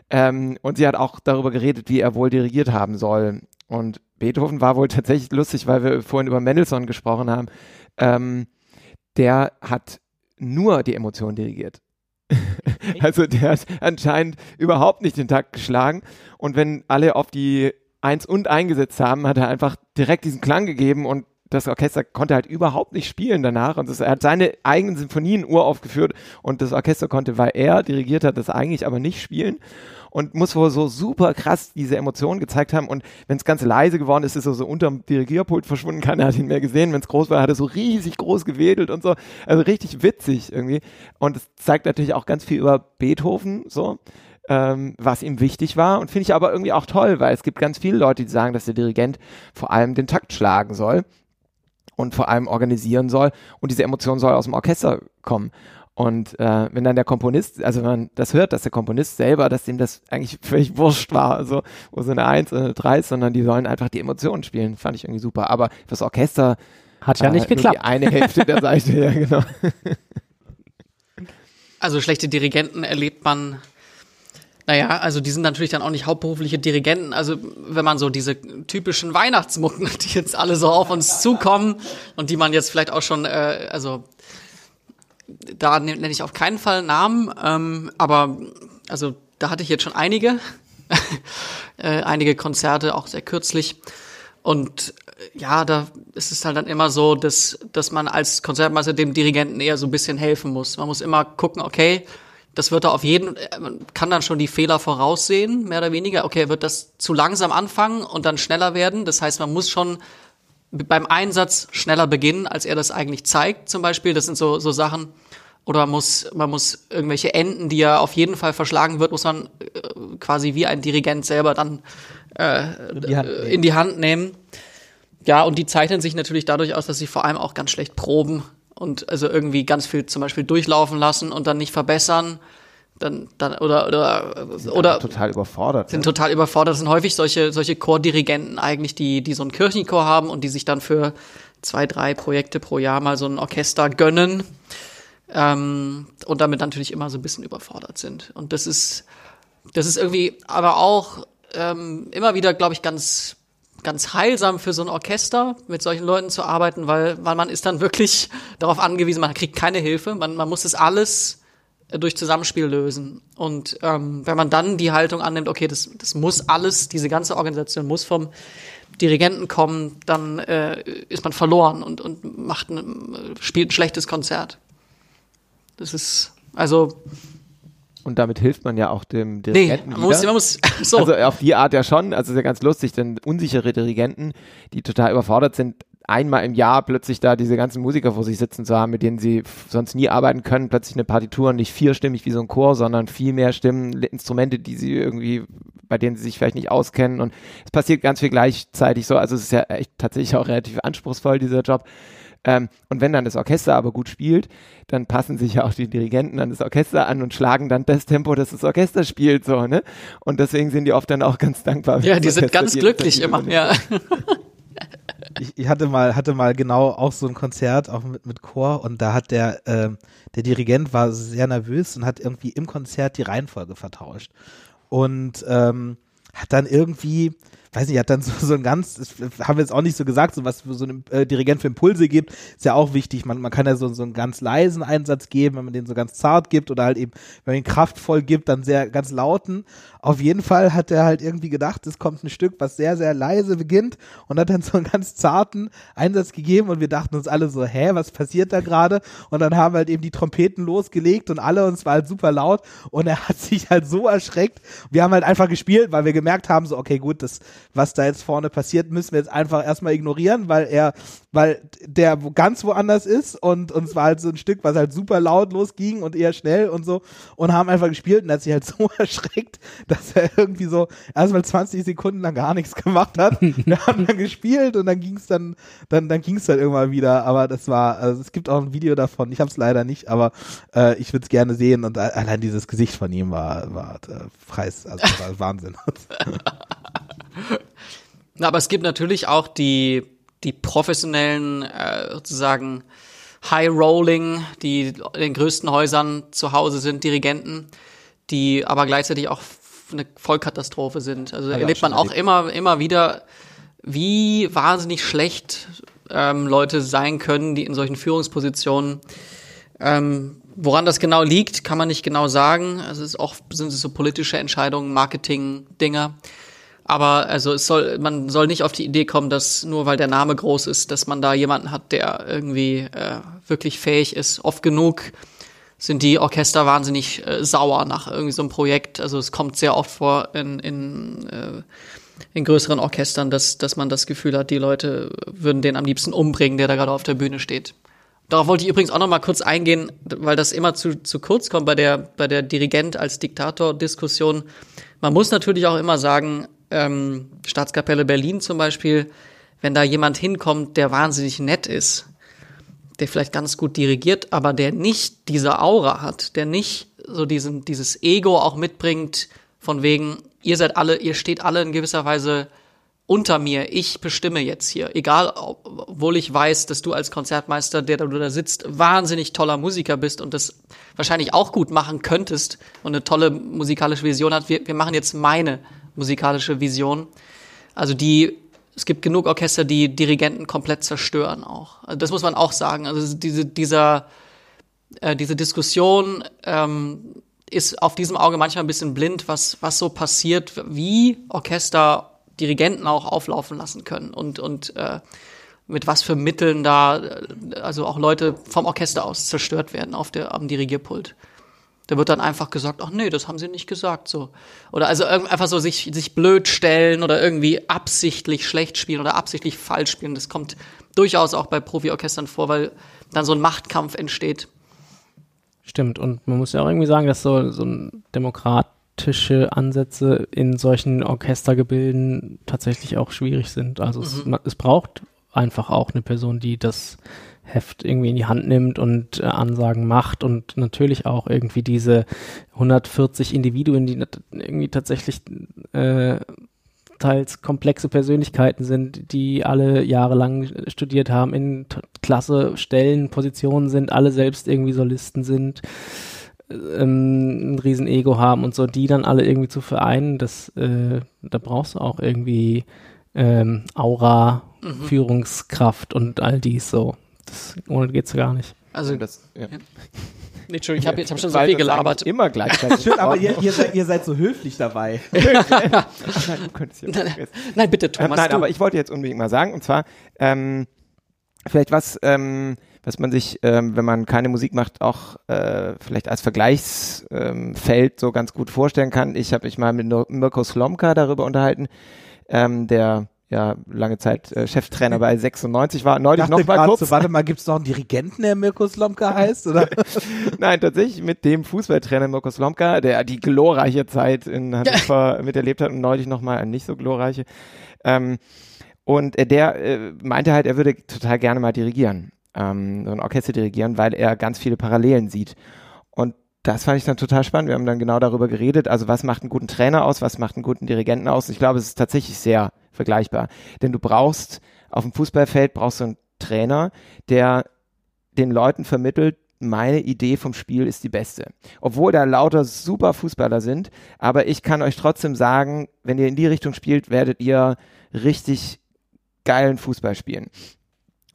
Ähm, und sie hat auch darüber geredet, wie er wohl dirigiert haben soll. Und Beethoven war wohl tatsächlich lustig, weil wir vorhin über Mendelssohn gesprochen haben. Ähm, der hat nur die Emotionen dirigiert. also der hat anscheinend überhaupt nicht den Takt geschlagen. Und wenn alle auf die Eins und eingesetzt haben, hat er einfach direkt diesen Klang gegeben und das Orchester konnte halt überhaupt nicht spielen danach und das, er hat seine eigenen Sinfonien uraufgeführt und das Orchester konnte, weil er dirigiert hat, das eigentlich aber nicht spielen und muss wohl so super krass diese Emotionen gezeigt haben. Und wenn es ganz leise geworden ist, ist er so unterm Dirigierpult verschwunden, keiner hat ihn mehr gesehen, wenn es groß war, hat er so riesig groß gewedelt und so, also richtig witzig irgendwie. Und es zeigt natürlich auch ganz viel über Beethoven so, ähm, was ihm wichtig war. Und finde ich aber irgendwie auch toll, weil es gibt ganz viele Leute, die sagen, dass der Dirigent vor allem den Takt schlagen soll und vor allem organisieren soll. Und diese Emotion soll aus dem Orchester kommen. Und äh, wenn dann der Komponist, also wenn man das hört, dass der Komponist selber, dass ihm das eigentlich völlig wurscht war, also wo so eine Eins oder eine Drei ist, sondern die sollen einfach die Emotionen spielen, fand ich irgendwie super. Aber fürs Orchester Hat ja äh, nicht nur geklappt. Die eine Hälfte der Seite, ja genau. Also schlechte Dirigenten erlebt man, naja, also die sind natürlich dann auch nicht hauptberufliche Dirigenten. Also wenn man so diese typischen Weihnachtsmucken, die jetzt alle so auf uns zukommen und die man jetzt vielleicht auch schon, äh, also da ne- nenne ich auf keinen Fall Namen, ähm, aber also da hatte ich jetzt schon einige, äh, einige Konzerte, auch sehr kürzlich. Und ja, da ist es halt dann immer so, dass, dass man als Konzertmeister dem Dirigenten eher so ein bisschen helfen muss. Man muss immer gucken, okay, das wird er auf jeden, man kann dann schon die Fehler voraussehen, mehr oder weniger. Okay, wird das zu langsam anfangen und dann schneller werden. Das heißt, man muss schon beim Einsatz schneller beginnen, als er das eigentlich zeigt, zum Beispiel. Das sind so, so Sachen. Oder man muss, man muss irgendwelche Enden, die er auf jeden Fall verschlagen wird, muss man äh, quasi wie ein Dirigent selber dann äh, In die äh, in die Hand nehmen. Ja, und die zeichnen sich natürlich dadurch aus, dass sie vor allem auch ganz schlecht proben und also irgendwie ganz viel zum Beispiel durchlaufen lassen und dann nicht verbessern. Dann, dann, oder, oder, oder total überfordert. sind total überfordert. Das sind häufig solche, solche Chordirigenten eigentlich, die, die so einen Kirchenchor haben und die sich dann für zwei, drei Projekte pro Jahr mal so ein Orchester gönnen. Ähm, und damit natürlich immer so ein bisschen überfordert sind. Und das ist, das ist irgendwie aber auch ähm, immer wieder, glaube ich, ganz, ganz heilsam für so ein Orchester, mit solchen Leuten zu arbeiten, weil, weil man ist dann wirklich darauf angewiesen, man kriegt keine Hilfe, man, man muss das alles durch Zusammenspiel lösen. Und ähm, wenn man dann die Haltung annimmt, okay, das, das muss alles, diese ganze Organisation muss vom Dirigenten kommen, dann äh, ist man verloren und, und macht ein, spielt ein schlechtes Konzert. Das ist, also, Und damit hilft man ja auch dem nee, Dirigenten man muss, man muss, so. Also auf die Art ja schon. Also ist ja ganz lustig, denn unsichere Dirigenten, die total überfordert sind, einmal im Jahr plötzlich da diese ganzen Musiker vor sich sitzen zu haben, mit denen sie sonst nie arbeiten können, plötzlich eine Partitur nicht vierstimmig wie so ein Chor, sondern viel mehr Stimmen, Instrumente, die sie irgendwie, bei denen sie sich vielleicht nicht auskennen und es passiert ganz viel gleichzeitig so, also es ist ja echt tatsächlich auch relativ anspruchsvoll, dieser Job. Ähm, und wenn dann das Orchester aber gut spielt, dann passen sich ja auch die Dirigenten an das Orchester an und schlagen dann das Tempo, das das Orchester spielt, so, ne? Und deswegen sind die oft dann auch ganz dankbar. ja, die sind ganz glücklich immer, ja. ich, ich hatte mal hatte mal genau auch so ein Konzert auch mit mit Chor und da hat der ähm, der Dirigent war sehr nervös und hat irgendwie im Konzert die Reihenfolge vertauscht und ähm, hat dann irgendwie weiß nicht, hat dann so, so ein ganz, das haben wir jetzt auch nicht so gesagt, so was so ein äh, Dirigent für Impulse gibt, ist ja auch wichtig. Man, man kann ja so, so einen ganz leisen Einsatz geben, wenn man den so ganz zart gibt oder halt eben, wenn man ihn kraftvoll gibt, dann sehr ganz lauten. Auf jeden Fall hat er halt irgendwie gedacht, es kommt ein Stück, was sehr, sehr leise beginnt und hat dann so einen ganz zarten Einsatz gegeben und wir dachten uns alle so, hä, was passiert da gerade? Und dann haben halt eben die Trompeten losgelegt und alle und es war halt super laut und er hat sich halt so erschreckt. Wir haben halt einfach gespielt, weil wir gemerkt haben, so, okay, gut, das, was da jetzt vorne passiert, müssen wir jetzt einfach erstmal ignorieren, weil er, weil der ganz woanders ist und uns war halt so ein Stück, was halt super laut losging und eher schnell und so und haben einfach gespielt und er hat sich halt so erschreckt, dass er irgendwie so erstmal 20 Sekunden lang gar nichts gemacht hat. Wir haben dann gespielt und dann ging's dann, dann, dann ging's dann irgendwann wieder, aber das war, also es gibt auch ein Video davon, ich habe es leider nicht, aber äh, ich würde es gerne sehen und allein dieses Gesicht von ihm war, war äh, preis, also war Wahnsinn. Aber es gibt natürlich auch die, die professionellen, äh, sozusagen High-Rolling, die in den größten Häusern zu Hause sind, Dirigenten, die aber gleichzeitig auch eine Vollkatastrophe sind. Also ich erlebt auch man auch erlebt. immer, immer wieder, wie wahnsinnig schlecht ähm, Leute sein können, die in solchen Führungspositionen ähm, woran das genau liegt, kann man nicht genau sagen. Also es ist oft sind es so politische Entscheidungen, Marketing-Dinger. Aber also es soll, man soll nicht auf die Idee kommen, dass nur weil der Name groß ist, dass man da jemanden hat, der irgendwie äh, wirklich fähig ist. Oft genug sind die Orchester wahnsinnig äh, sauer nach irgendwie so einem Projekt. Also es kommt sehr oft vor in, in, äh, in größeren Orchestern, dass, dass man das Gefühl hat, die Leute würden den am liebsten umbringen, der da gerade auf der Bühne steht. Darauf wollte ich übrigens auch noch mal kurz eingehen, weil das immer zu, zu kurz kommt bei der, bei der Dirigent als Diktator-Diskussion. Man muss natürlich auch immer sagen, ähm, Staatskapelle Berlin zum Beispiel, wenn da jemand hinkommt, der wahnsinnig nett ist, der vielleicht ganz gut dirigiert, aber der nicht diese Aura hat, der nicht so diesen, dieses Ego auch mitbringt, von wegen, ihr seid alle, ihr steht alle in gewisser Weise unter mir, ich bestimme jetzt hier. Egal, ob- obwohl ich weiß, dass du als Konzertmeister, der da du da sitzt, wahnsinnig toller Musiker bist und das wahrscheinlich auch gut machen könntest und eine tolle musikalische Vision hat. Wir, wir machen jetzt meine musikalische Vision. Also die, es gibt genug Orchester, die Dirigenten komplett zerstören auch. Also das muss man auch sagen. Also diese, dieser, äh, diese Diskussion ähm, ist auf diesem Auge manchmal ein bisschen blind, was, was so passiert, wie Orchester Dirigenten auch auflaufen lassen können und, und äh, mit was für Mitteln da, äh, also auch Leute vom Orchester aus zerstört werden auf der, am Dirigierpult. Da wird dann einfach gesagt, ach nee, das haben sie nicht gesagt, so. Oder also einfach so sich, sich blöd stellen oder irgendwie absichtlich schlecht spielen oder absichtlich falsch spielen. Das kommt durchaus auch bei Profiorchestern vor, weil dann so ein Machtkampf entsteht. Stimmt, und man muss ja auch irgendwie sagen, dass so, so demokratische Ansätze in solchen Orchestergebilden tatsächlich auch schwierig sind. Also es, Mhm. es braucht einfach auch eine Person, die das Heft irgendwie in die Hand nimmt und äh, Ansagen macht und natürlich auch irgendwie diese 140 Individuen, die irgendwie tatsächlich äh, teils komplexe Persönlichkeiten sind, die alle jahrelang studiert haben, in klasse Stellen, Positionen sind, alle selbst irgendwie Solisten sind, ähm, ein riesen Ego haben und so, die dann alle irgendwie zu vereinen, das, äh, da brauchst du auch irgendwie ähm, Aura, Führungskraft und all dies so. Das, ohne geht's gar nicht. Also, das, ja. nee, Entschuldigung, ich habe ich hab schon so Weil viel gelabert. Immer gleichzeitig. Schön, aber ihr, ihr, seid, ihr seid so höflich dabei. Du könntest hier vergessen. Nein, bitte, Ähm, Thomas. nein, du. aber ich wollte jetzt unbedingt mal sagen, und zwar, ähm, vielleicht was, ähm, was man sich, ähm, wenn man keine Musik macht, auch äh, vielleicht als Vergleichsfeld ähm, so ganz gut vorstellen kann. Ich habe mich mal mit Mirko Slomka darüber unterhalten, ähm, der ja lange Zeit äh, Cheftrainer bei 96 war. Ich Neulich noch mal kurz. so, warte mal, gibt es noch einen Dirigenten, der Mirko Slomka heißt? Oder? Nein, tatsächlich mit dem Fußballtrainer Mirko Slomka, der die glorreiche Zeit in Hannover miterlebt hat und neulich nochmal eine nicht so glorreiche. Ähm, und äh, der äh, meinte halt, er würde total gerne mal dirigieren, ähm, so ein Orchester dirigieren, weil er ganz viele Parallelen sieht. Und das fand ich dann total spannend. Wir haben dann genau darüber geredet, also was macht einen guten Trainer aus, was macht einen guten Dirigenten aus. Ich glaube, es ist tatsächlich sehr vergleichbar. Denn du brauchst auf dem Fußballfeld brauchst du einen Trainer, der den Leuten vermittelt, meine Idee vom Spiel ist die beste. Obwohl da lauter super Fußballer sind, aber ich kann euch trotzdem sagen, wenn ihr in die Richtung spielt, werdet ihr richtig geilen Fußball spielen.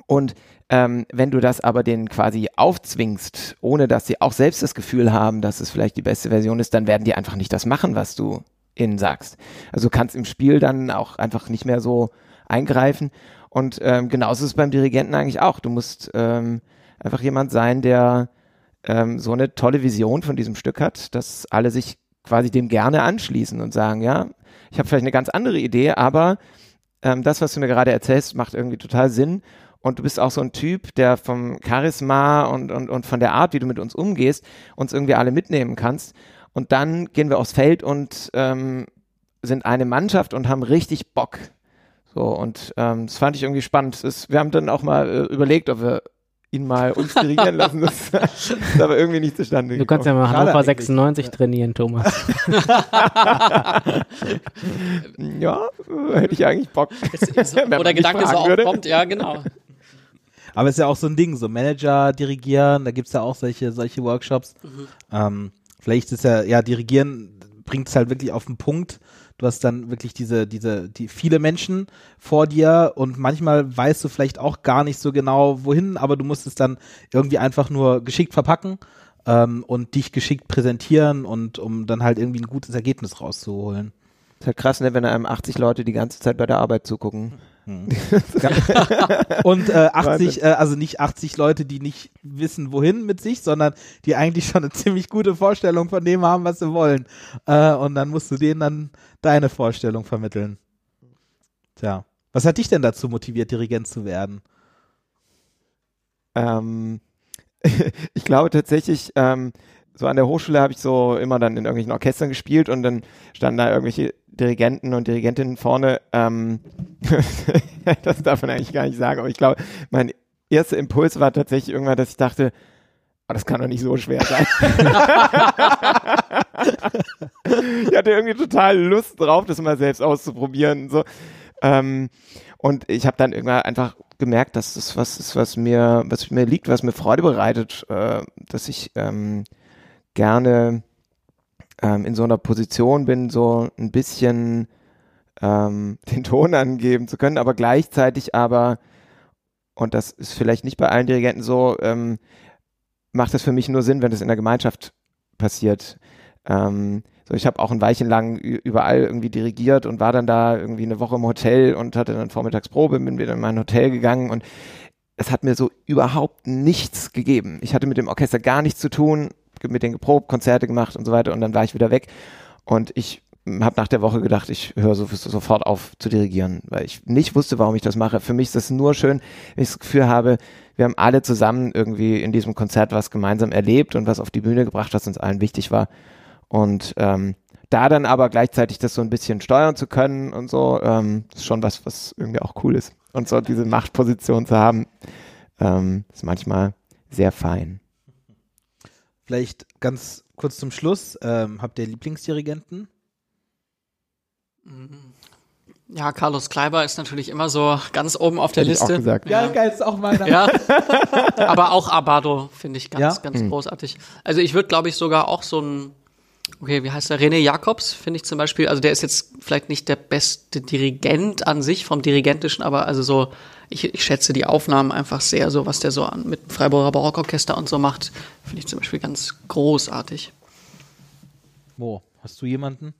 Und ähm, wenn du das aber denen quasi aufzwingst, ohne dass sie auch selbst das Gefühl haben, dass es vielleicht die beste Version ist, dann werden die einfach nicht das machen, was du ihnen sagst. Also kannst im Spiel dann auch einfach nicht mehr so eingreifen. Und ähm, genauso ist es beim Dirigenten eigentlich auch. Du musst ähm, einfach jemand sein, der ähm, so eine tolle Vision von diesem Stück hat, dass alle sich quasi dem gerne anschließen und sagen, ja, ich habe vielleicht eine ganz andere Idee, aber ähm, das, was du mir gerade erzählst, macht irgendwie total Sinn. Und du bist auch so ein Typ, der vom Charisma und, und, und von der Art, wie du mit uns umgehst, uns irgendwie alle mitnehmen kannst. Und dann gehen wir aufs Feld und ähm, sind eine Mannschaft und haben richtig Bock. So, und ähm, das fand ich irgendwie spannend. Das ist, wir haben dann auch mal äh, überlegt, ob wir ihn mal uns dirigieren lassen. Das ist aber irgendwie nicht zustande Du kannst ja mal Schade Hannover eigentlich. 96 trainieren, Thomas. Ja, hätte ich eigentlich Bock. Man Oder mich Gedanke so würde. aufkommt, ja, genau. Aber es ist ja auch so ein Ding, so Manager dirigieren, da gibt's ja auch solche, solche Workshops. Ähm, vielleicht ist ja, ja, dirigieren bringt es halt wirklich auf den Punkt. Du hast dann wirklich diese, diese, die viele Menschen vor dir und manchmal weißt du vielleicht auch gar nicht so genau wohin, aber du musst es dann irgendwie einfach nur geschickt verpacken ähm, und dich geschickt präsentieren und um dann halt irgendwie ein gutes Ergebnis rauszuholen. Ist halt krass, ne, wenn einem 80 Leute die ganze Zeit bei der Arbeit zugucken. Und äh, 80, äh, also nicht 80 Leute, die nicht wissen, wohin mit sich, sondern die eigentlich schon eine ziemlich gute Vorstellung von dem haben, was sie wollen. Äh, und dann musst du denen dann deine Vorstellung vermitteln. Tja. Was hat dich denn dazu motiviert, Dirigent zu werden? Ähm, ich glaube tatsächlich, ähm, so an der Hochschule habe ich so immer dann in irgendwelchen Orchestern gespielt und dann standen da irgendwelche Dirigenten und Dirigentinnen vorne. Ähm, das darf man eigentlich gar nicht sagen, aber ich glaube, mein erster Impuls war tatsächlich irgendwann, dass ich dachte, oh, das kann doch nicht so schwer sein. ich hatte irgendwie total Lust drauf, das mal selbst auszuprobieren. So. Ähm, und ich habe dann irgendwann einfach gemerkt, dass das was ist, was mir, was mir liegt, was mir Freude bereitet, äh, dass ich ähm, gerne ähm, in so einer Position bin, so ein bisschen ähm, den Ton angeben zu können, aber gleichzeitig aber, und das ist vielleicht nicht bei allen Dirigenten so, ähm, macht das für mich nur Sinn, wenn das in der Gemeinschaft passiert. Ähm, so ich habe auch ein Weilchen lang überall irgendwie dirigiert und war dann da irgendwie eine Woche im Hotel und hatte dann Vormittagsprobe, bin wieder in mein Hotel gegangen und es hat mir so überhaupt nichts gegeben. Ich hatte mit dem Orchester gar nichts zu tun, mit denen geprobt, Konzerte gemacht und so weiter und dann war ich wieder weg und ich habe nach der Woche gedacht, ich höre so, sofort auf zu dirigieren, weil ich nicht wusste, warum ich das mache. Für mich ist das nur schön, wenn ich das Gefühl habe, wir haben alle zusammen irgendwie in diesem Konzert was gemeinsam erlebt und was auf die Bühne gebracht, was uns allen wichtig war. Und ähm, da dann aber gleichzeitig das so ein bisschen steuern zu können und so, ähm, ist schon was, was irgendwie auch cool ist. Und so diese Machtposition zu haben, ähm, ist manchmal sehr fein. Vielleicht ganz kurz zum Schluss. Ähm, habt ihr Lieblingsdirigenten? Ja, Carlos Kleiber ist natürlich immer so ganz oben auf der Hätte ich auch Liste. gesagt. Ja, geil, ist auch meiner. Ja, aber auch Abado finde ich ganz, Ja? ganz Hm. großartig. Also ich würde, glaube ich, sogar auch so ein, okay, wie heißt der? René Jacobs finde ich zum Beispiel. Also der ist jetzt vielleicht nicht der beste Dirigent an sich vom Dirigentischen, aber also so, ich, ich schätze die Aufnahmen einfach sehr, so was der so an, mit dem Freiburger Barockorchester und so macht, finde ich zum Beispiel ganz großartig. Mo, hast du jemanden?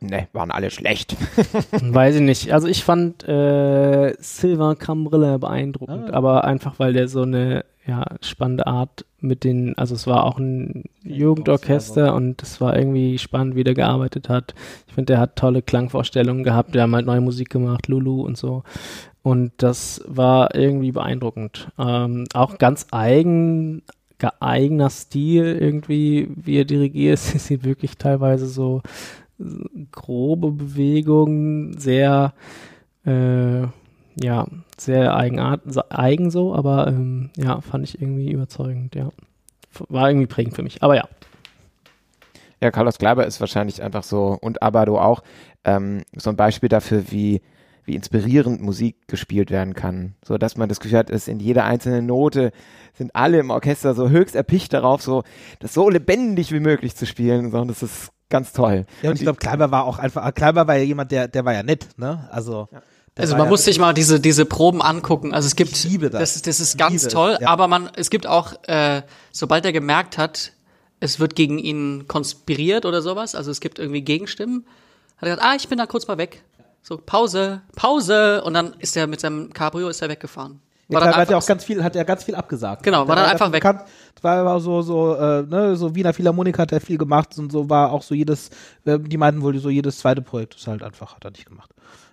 Ne, waren alle schlecht. Weiß ich nicht. Also ich fand äh, Sylvain Cambrille beeindruckend, Ah. aber einfach weil der so eine ja, spannende Art mit den, also es war auch ein Jugendorchester und es war irgendwie spannend, wie der gearbeitet hat. Ich finde, der hat tolle Klangvorstellungen gehabt, der hat halt neue Musik gemacht, Lulu und so. Und das war irgendwie beeindruckend. Ähm, auch ganz eigen, ge- eigener Stil irgendwie, wie er dirigiert. Es sieht wirklich teilweise so grobe Bewegungen, sehr, äh, ja, sehr eigenart, eigen so, aber ähm, ja, fand ich irgendwie überzeugend, ja. War irgendwie prägend für mich, aber ja. Ja, Carlos Kleiber ist wahrscheinlich einfach so, und Abado auch, ähm, so ein Beispiel dafür, wie, wie inspirierend Musik gespielt werden kann. So, dass man das Gefühl hat, ist in jeder einzelnen Note sind alle im Orchester so höchst erpicht darauf, so, das so lebendig wie möglich zu spielen. So, und das ist ganz toll. Ja, und ich glaube, Kleiber war auch einfach, Kleiber war ja jemand, der, der war ja nett, ne? Also, der Also man ja muss sich mal diese, diese Proben angucken. Also es gibt, Ich liebe das. das, ist- das ist ganz es, toll, ja. aber man, es gibt auch, äh, sobald er gemerkt hat, es wird gegen ihn konspiriert oder sowas, also es gibt irgendwie Gegenstimmen, hat er gesagt, ah, ich bin da kurz mal weg. So, Pause, Pause, und dann ist er mit seinem Cabrio, ist er weggefahren. Ja, War dann Kleiber hat einfach- auch ganz viel, hat ja ganz viel abgesagt. Genau, war Der dann einfach weg. bekannt, war aber so, so, äh, ne, so Wiener Philharmoniker hat er viel gemacht und so war auch so jedes, äh, die meinten wohl so jedes zweite Projekt ist halt einfach, hat er nicht gemacht.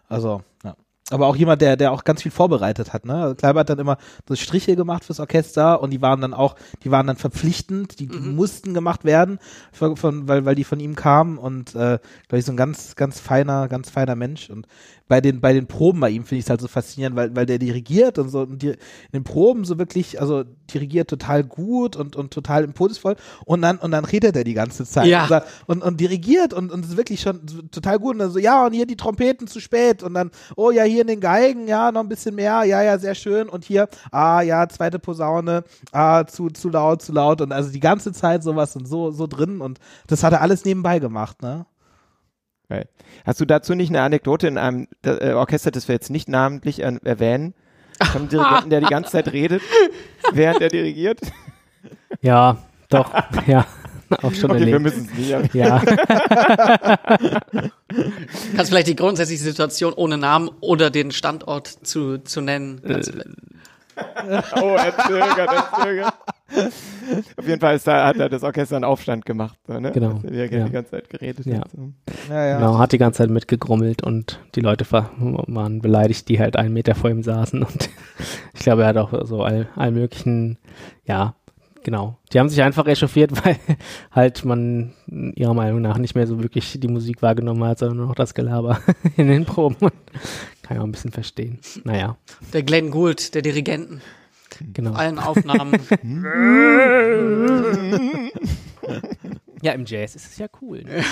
Also, ja. Aber auch jemand, der, der auch ganz viel vorbereitet hat, ne? Also Kleiber hat dann immer so Striche gemacht fürs Orchester und die waren dann auch, die waren dann verpflichtend, die, die Mhm. mussten gemacht werden, von, von, weil, weil die von ihm kamen und äh, glaube ich, so ein ganz, ganz feiner, ganz feiner Mensch. Und bei den, bei den Proben bei ihm finde ich es halt so faszinierend, weil, weil der dirigiert und so und die, in den Proben so wirklich, also dirigiert total gut und, und total impulsvoll und dann, und dann redet er die ganze Zeit Ja. und, sagt- und, und dirigiert und, und ist wirklich schon total gut und dann so, ja, und hier die Trompeten zu spät und dann, oh ja, hier in den Geigen, ja, noch ein bisschen mehr, ja, ja, sehr schön und hier, ah, ja, zweite Posaune, ah, zu, zu laut, zu laut und also die ganze Zeit sowas und so, so drin und das hat er alles nebenbei gemacht, ne? Geil. Hast du dazu nicht eine Anekdote in einem äh, Orchester, das wir jetzt nicht namentlich er erwähnen? Von einem Dirigenten, der die ganze Zeit redet, während er dirigiert? Ja, doch, ja, auch schon Okay, wir erlebt. müssen es nicht. Ja, Kannst vielleicht die grundsätzliche Situation ohne Namen oder den Standort zu, zu nennen. Du- Oh, er zögert, er zögert. Auf jeden Fall ist da, hat er das Orchester einen Aufstand gemacht. So, ne? Genau, Dass er ja. die ganze Zeit geredet Ja. hat. So. Ja, ja. genau, hat die ganze Zeit mitgegrummelt und die Leute war- waren beleidigt, die halt einen Meter vor ihm saßen und ich glaube, er hat auch so all, all möglichen, ja, genau. Die haben sich einfach echauffiert, weil halt man ihrer Meinung nach nicht mehr so wirklich die Musik wahrgenommen hat, sondern nur noch das Gelaber in den Proben. Kann ich auch ein bisschen verstehen. Naja, Der Glenn Gould, der Dirigenten, genau. allen Aufnahmen. Ja, im Jazz ist es ja cool. Ne?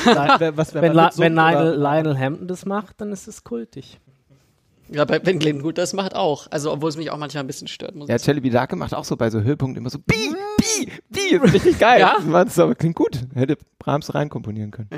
Was, wenn man La wenn Lionel, Lionel Hampton das macht, dann ist es kultig. Ja, bei, wenn Glenn Gould das macht auch. Also, obwohl es mich auch manchmal ein bisschen stört. Muss Ja, ich sagen. Celi Bidake macht auch so bei so Höhepunkten immer so Bi, Bi, Bi. Richtig geil. Ja? Das war- das aber klingt gut. Hätte Brahms reinkomponieren können.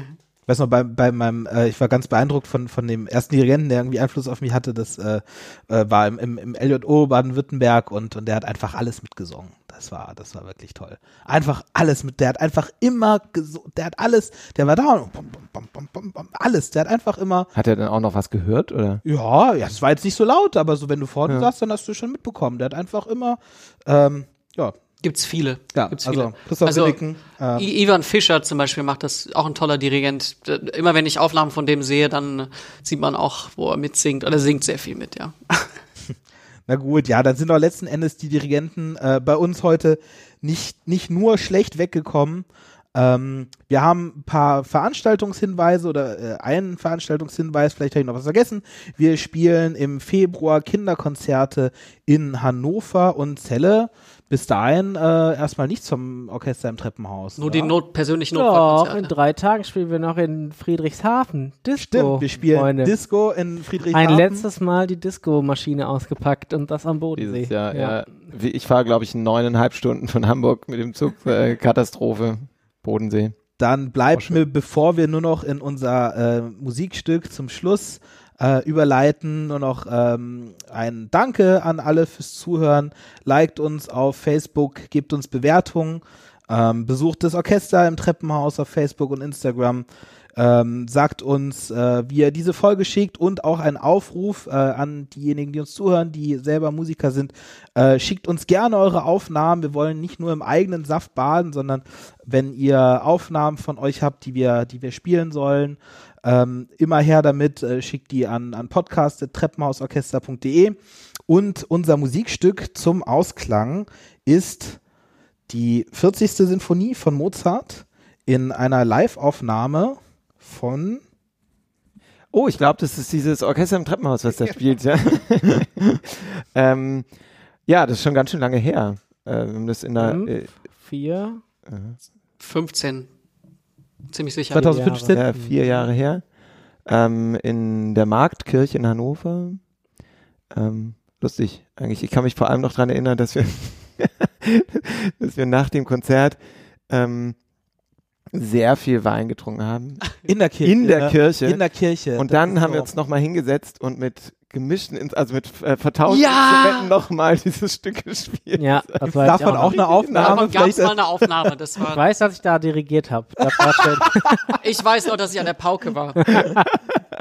weiß noch, bei, bei meinem, äh, ich war ganz beeindruckt von, von dem ersten Dirigenten, der irgendwie Einfluss auf mich hatte. Das äh, äh, war im, im, im LJO Baden-Württemberg und, und der hat einfach alles mitgesungen. Das war, das war wirklich toll. Einfach alles mit, der hat einfach immer gesungen, der hat alles, der war da und bum, bum, bum, bum, bum, alles, der hat einfach immer, Hat er dann auch noch was gehört, oder? ja, ja, es war jetzt nicht so laut, aber so wenn du vorne Ja. saßt, dann hast du schon mitbekommen. Der hat einfach immer, ähm, ja, Gibt's viele. ja, Gibt's viele. also Christoph Also, Williken, I Ivan Fischer zum Beispiel macht das, auch ein toller Dirigent. Immer wenn ich Aufnahmen von dem sehe, dann sieht man auch, wo er mitsingt. Oder singt sehr viel mit, ja. Na gut, ja, dann sind auch letzten Endes die Dirigenten äh, bei uns heute nicht, nicht nur schlecht weggekommen. Ähm, wir haben ein paar Veranstaltungshinweise oder äh, einen Veranstaltungshinweis, vielleicht habe ich noch was vergessen. Wir spielen im Februar Kinderkonzerte in Hannover und Celle. Bis dahin äh, erstmal nichts vom Orchester im Treppenhaus. Nur oder? die Not persönlichen Doch, in Notfallkonzerte. drei Tagen spielen wir noch in Friedrichshafen. Disco. Stimmt, wir spielen Freunde. Disco in Friedrichshafen. Ein letztes Mal die Disco-Maschine ausgepackt und das am Bodensee. Dieses Jahr, ja. Wie- Ich fahre, glaube ich, neuneinhalb Stunden von Hamburg mit dem Zug. Äh, Katastrophe. Bodensee. Dann bleibt mir, bevor wir nur noch in unser äh, Musikstück zum Schluss äh, überleiten, nur noch ähm, ein Danke an alle fürs Zuhören. Liked uns auf Facebook, gebt uns Bewertungen, ähm, besucht das Orchester im Treppenhaus auf Facebook und Instagram. Ähm, sagt uns, äh, wie ihr diese Folge schickt und auch einen Aufruf äh, an diejenigen, die uns zuhören, die selber Musiker sind. Äh, schickt uns gerne eure Aufnahmen. Wir wollen nicht nur im eigenen Saft baden, sondern wenn ihr Aufnahmen von euch habt, die wir, die wir spielen sollen, ähm, immer her damit, äh, schickt die an, an podcast.treppenhausorchester.de. Und unser Musikstück zum Ausklang ist die 40. Sinfonie von Mozart in einer Live-Aufnahme von Oh, ich glaube, das ist dieses Orchester im Treppenhaus, was da spielt, ja. ähm, ja, das ist schon ganz schön lange her. Äh, wir haben das in der, Fünf, äh, vier. 15. Ziemlich sicher. 2015. ja, vier Jahre her. Ähm, in der Marktkirche in Hannover. Ähm, lustig, eigentlich. Ich kann mich vor allem noch dran erinnern, dass wir, dass wir nach dem Konzert ähm, sehr viel Wein getrunken haben. in der Kirche. In der? Kirche. In der Kirche. Und dann haben wir uns nochmal hingesetzt und mit gemischten, Ins- also mit äh, vertauschten Ja! Instrumenten nochmal dieses Stück gespielt. Ja, das war Davon jetzt auch eine Aufnahme. Davon gab es vielleicht- mal eine Aufnahme. Das Ich war, weiß, dass ich da dirigiert habe. Ich weiß noch, dass ich an der Pauke war.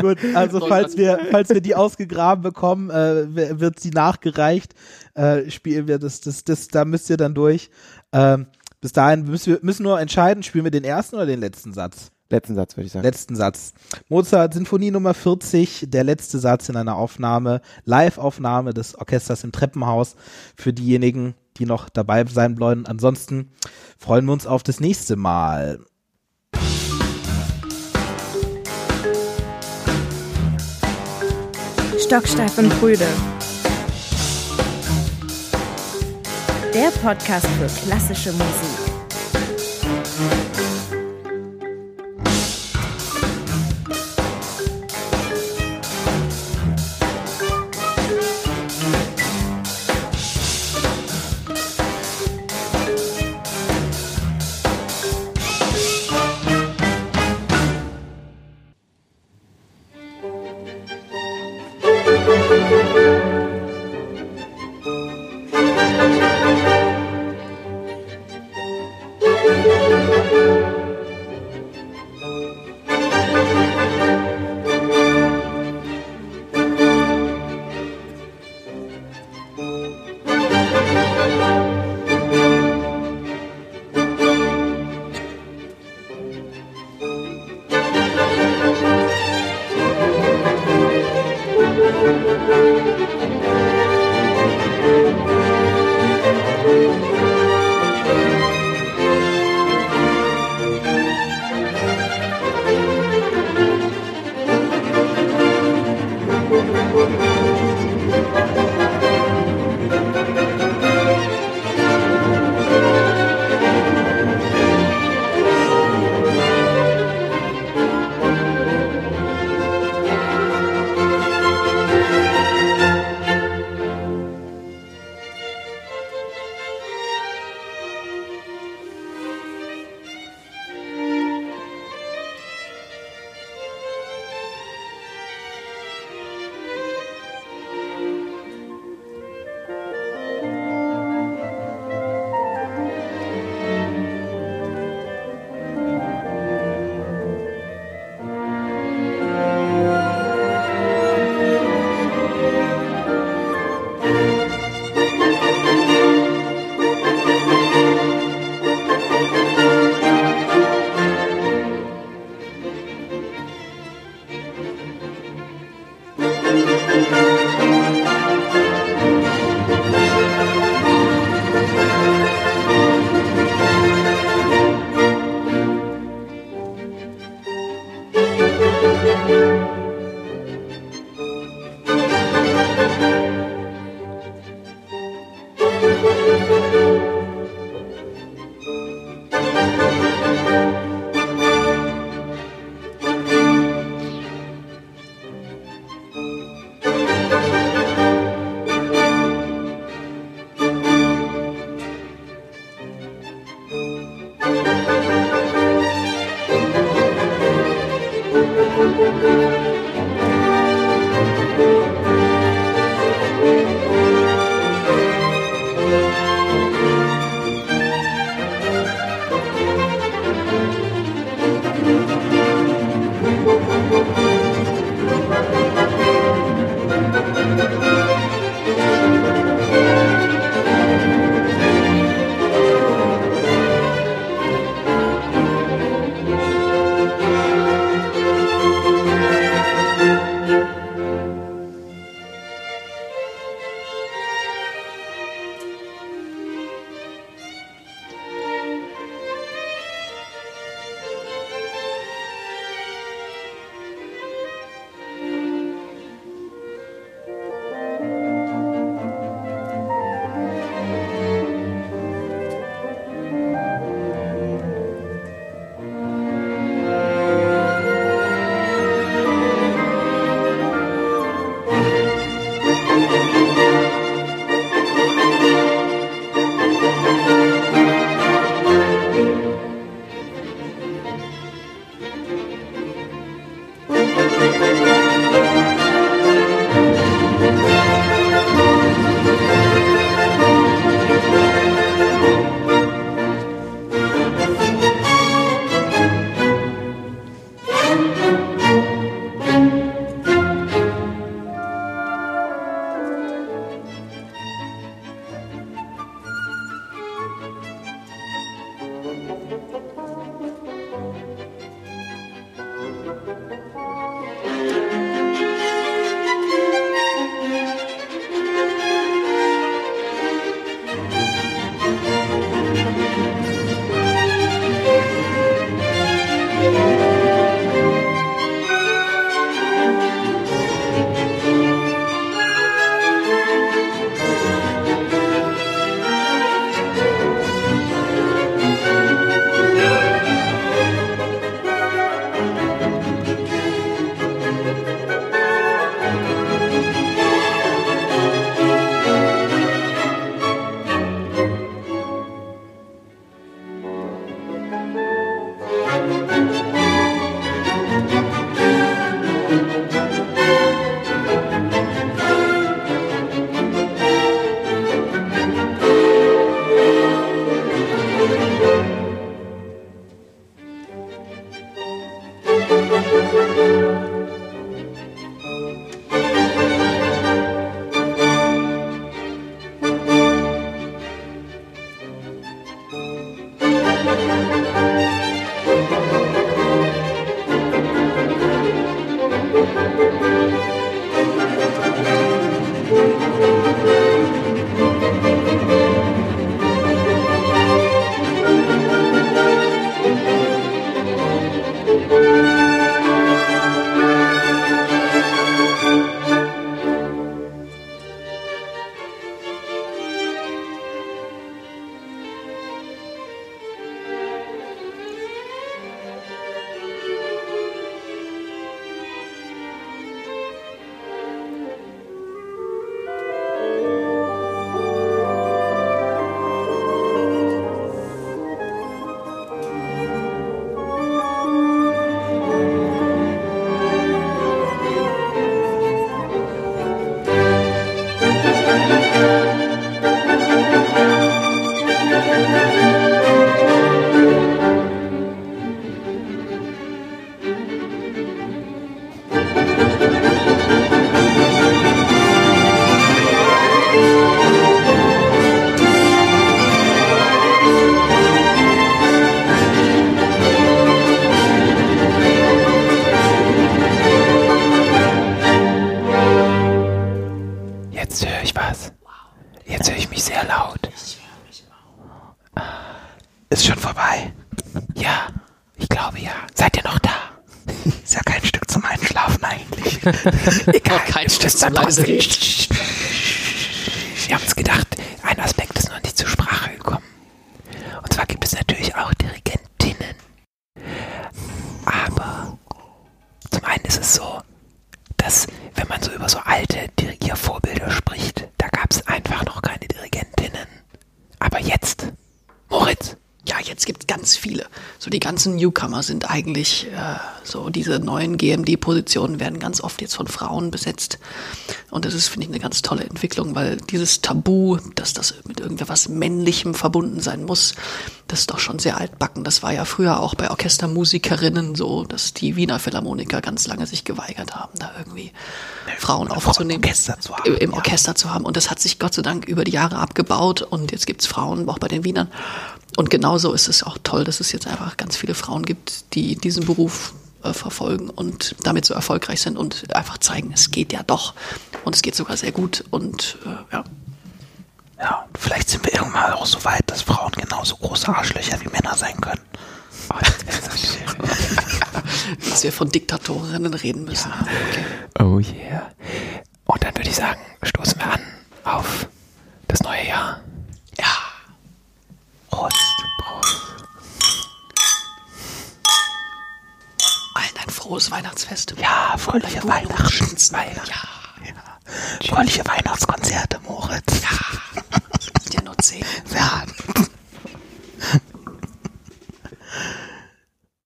Gut, also falls wir, falls wir die ausgegraben bekommen, äh, wird sie nachgereicht. Äh, spielen wir das, das, das, da müsst ihr dann durch. Ähm, bis dahin müssen wir müssen nur entscheiden, spielen wir den ersten oder den letzten Satz? Letzten Satz, würde ich sagen. Letzten Satz. Mozart Sinfonie Nummer 40, der letzte Satz in einer Aufnahme, Live-Aufnahme des Orchesters im Treppenhaus für diejenigen, die noch dabei sein wollen. Ansonsten freuen wir uns auf das nächste Mal. Stocksteif und Brüde. Der Podcast für klassische Musik. Ist zum leise Wir haben uns gedacht, ein Aspekt ist noch nicht zur Sprache gekommen. Und zwar gibt es natürlich auch Dirigentinnen. Aber zum einen ist es so, dass wenn man so über so alte Dirigiervorbilder spricht, da gab es einfach noch keine Dirigentinnen. Aber jetzt, Moritz, Ja, jetzt gibt's ganz viele. So die ganzen Newcomer sind eigentlich äh, so diese neuen GMD-Positionen werden ganz oft jetzt von Frauen besetzt. Und das ist, finde ich, eine ganz tolle Entwicklung, weil dieses Tabu, dass das mit irgendwas Männlichem verbunden sein muss, das ist doch schon sehr altbacken. Das war ja früher auch bei Orchestermusikerinnen so, dass die Wiener Philharmoniker ganz lange sich geweigert haben, da irgendwie Frauen aufzunehmen. Orchester zu haben, Im- Im. Orchester zu haben. Und das hat sich Gott sei Dank über die Jahre abgebaut und jetzt gibt's Frauen, auch bei den Wienern. Und genauso ist es auch toll, dass es jetzt einfach ganz viele Frauen gibt, die diesen Beruf äh, verfolgen und damit so erfolgreich sind und einfach zeigen, es geht ja doch. Und es geht sogar sehr gut. Und äh, ja, Ja, und vielleicht sind wir irgendwann auch so weit, dass Frauen genauso große Arschlöcher wie Männer sein können. oh, das dass wir von Diktatorinnen reden müssen. Okay. Oh yeah. Und dann würde ich sagen, stoßen wir an auf das neue Jahr. Ja. Prost. allen ein frohes Weihnachtsfest. Ja, fröhliche Weihnachten. Ja. ja. Fröhliche Weihnachtskonzerte, Moritz. Ja. Dir nur zehn. Ja.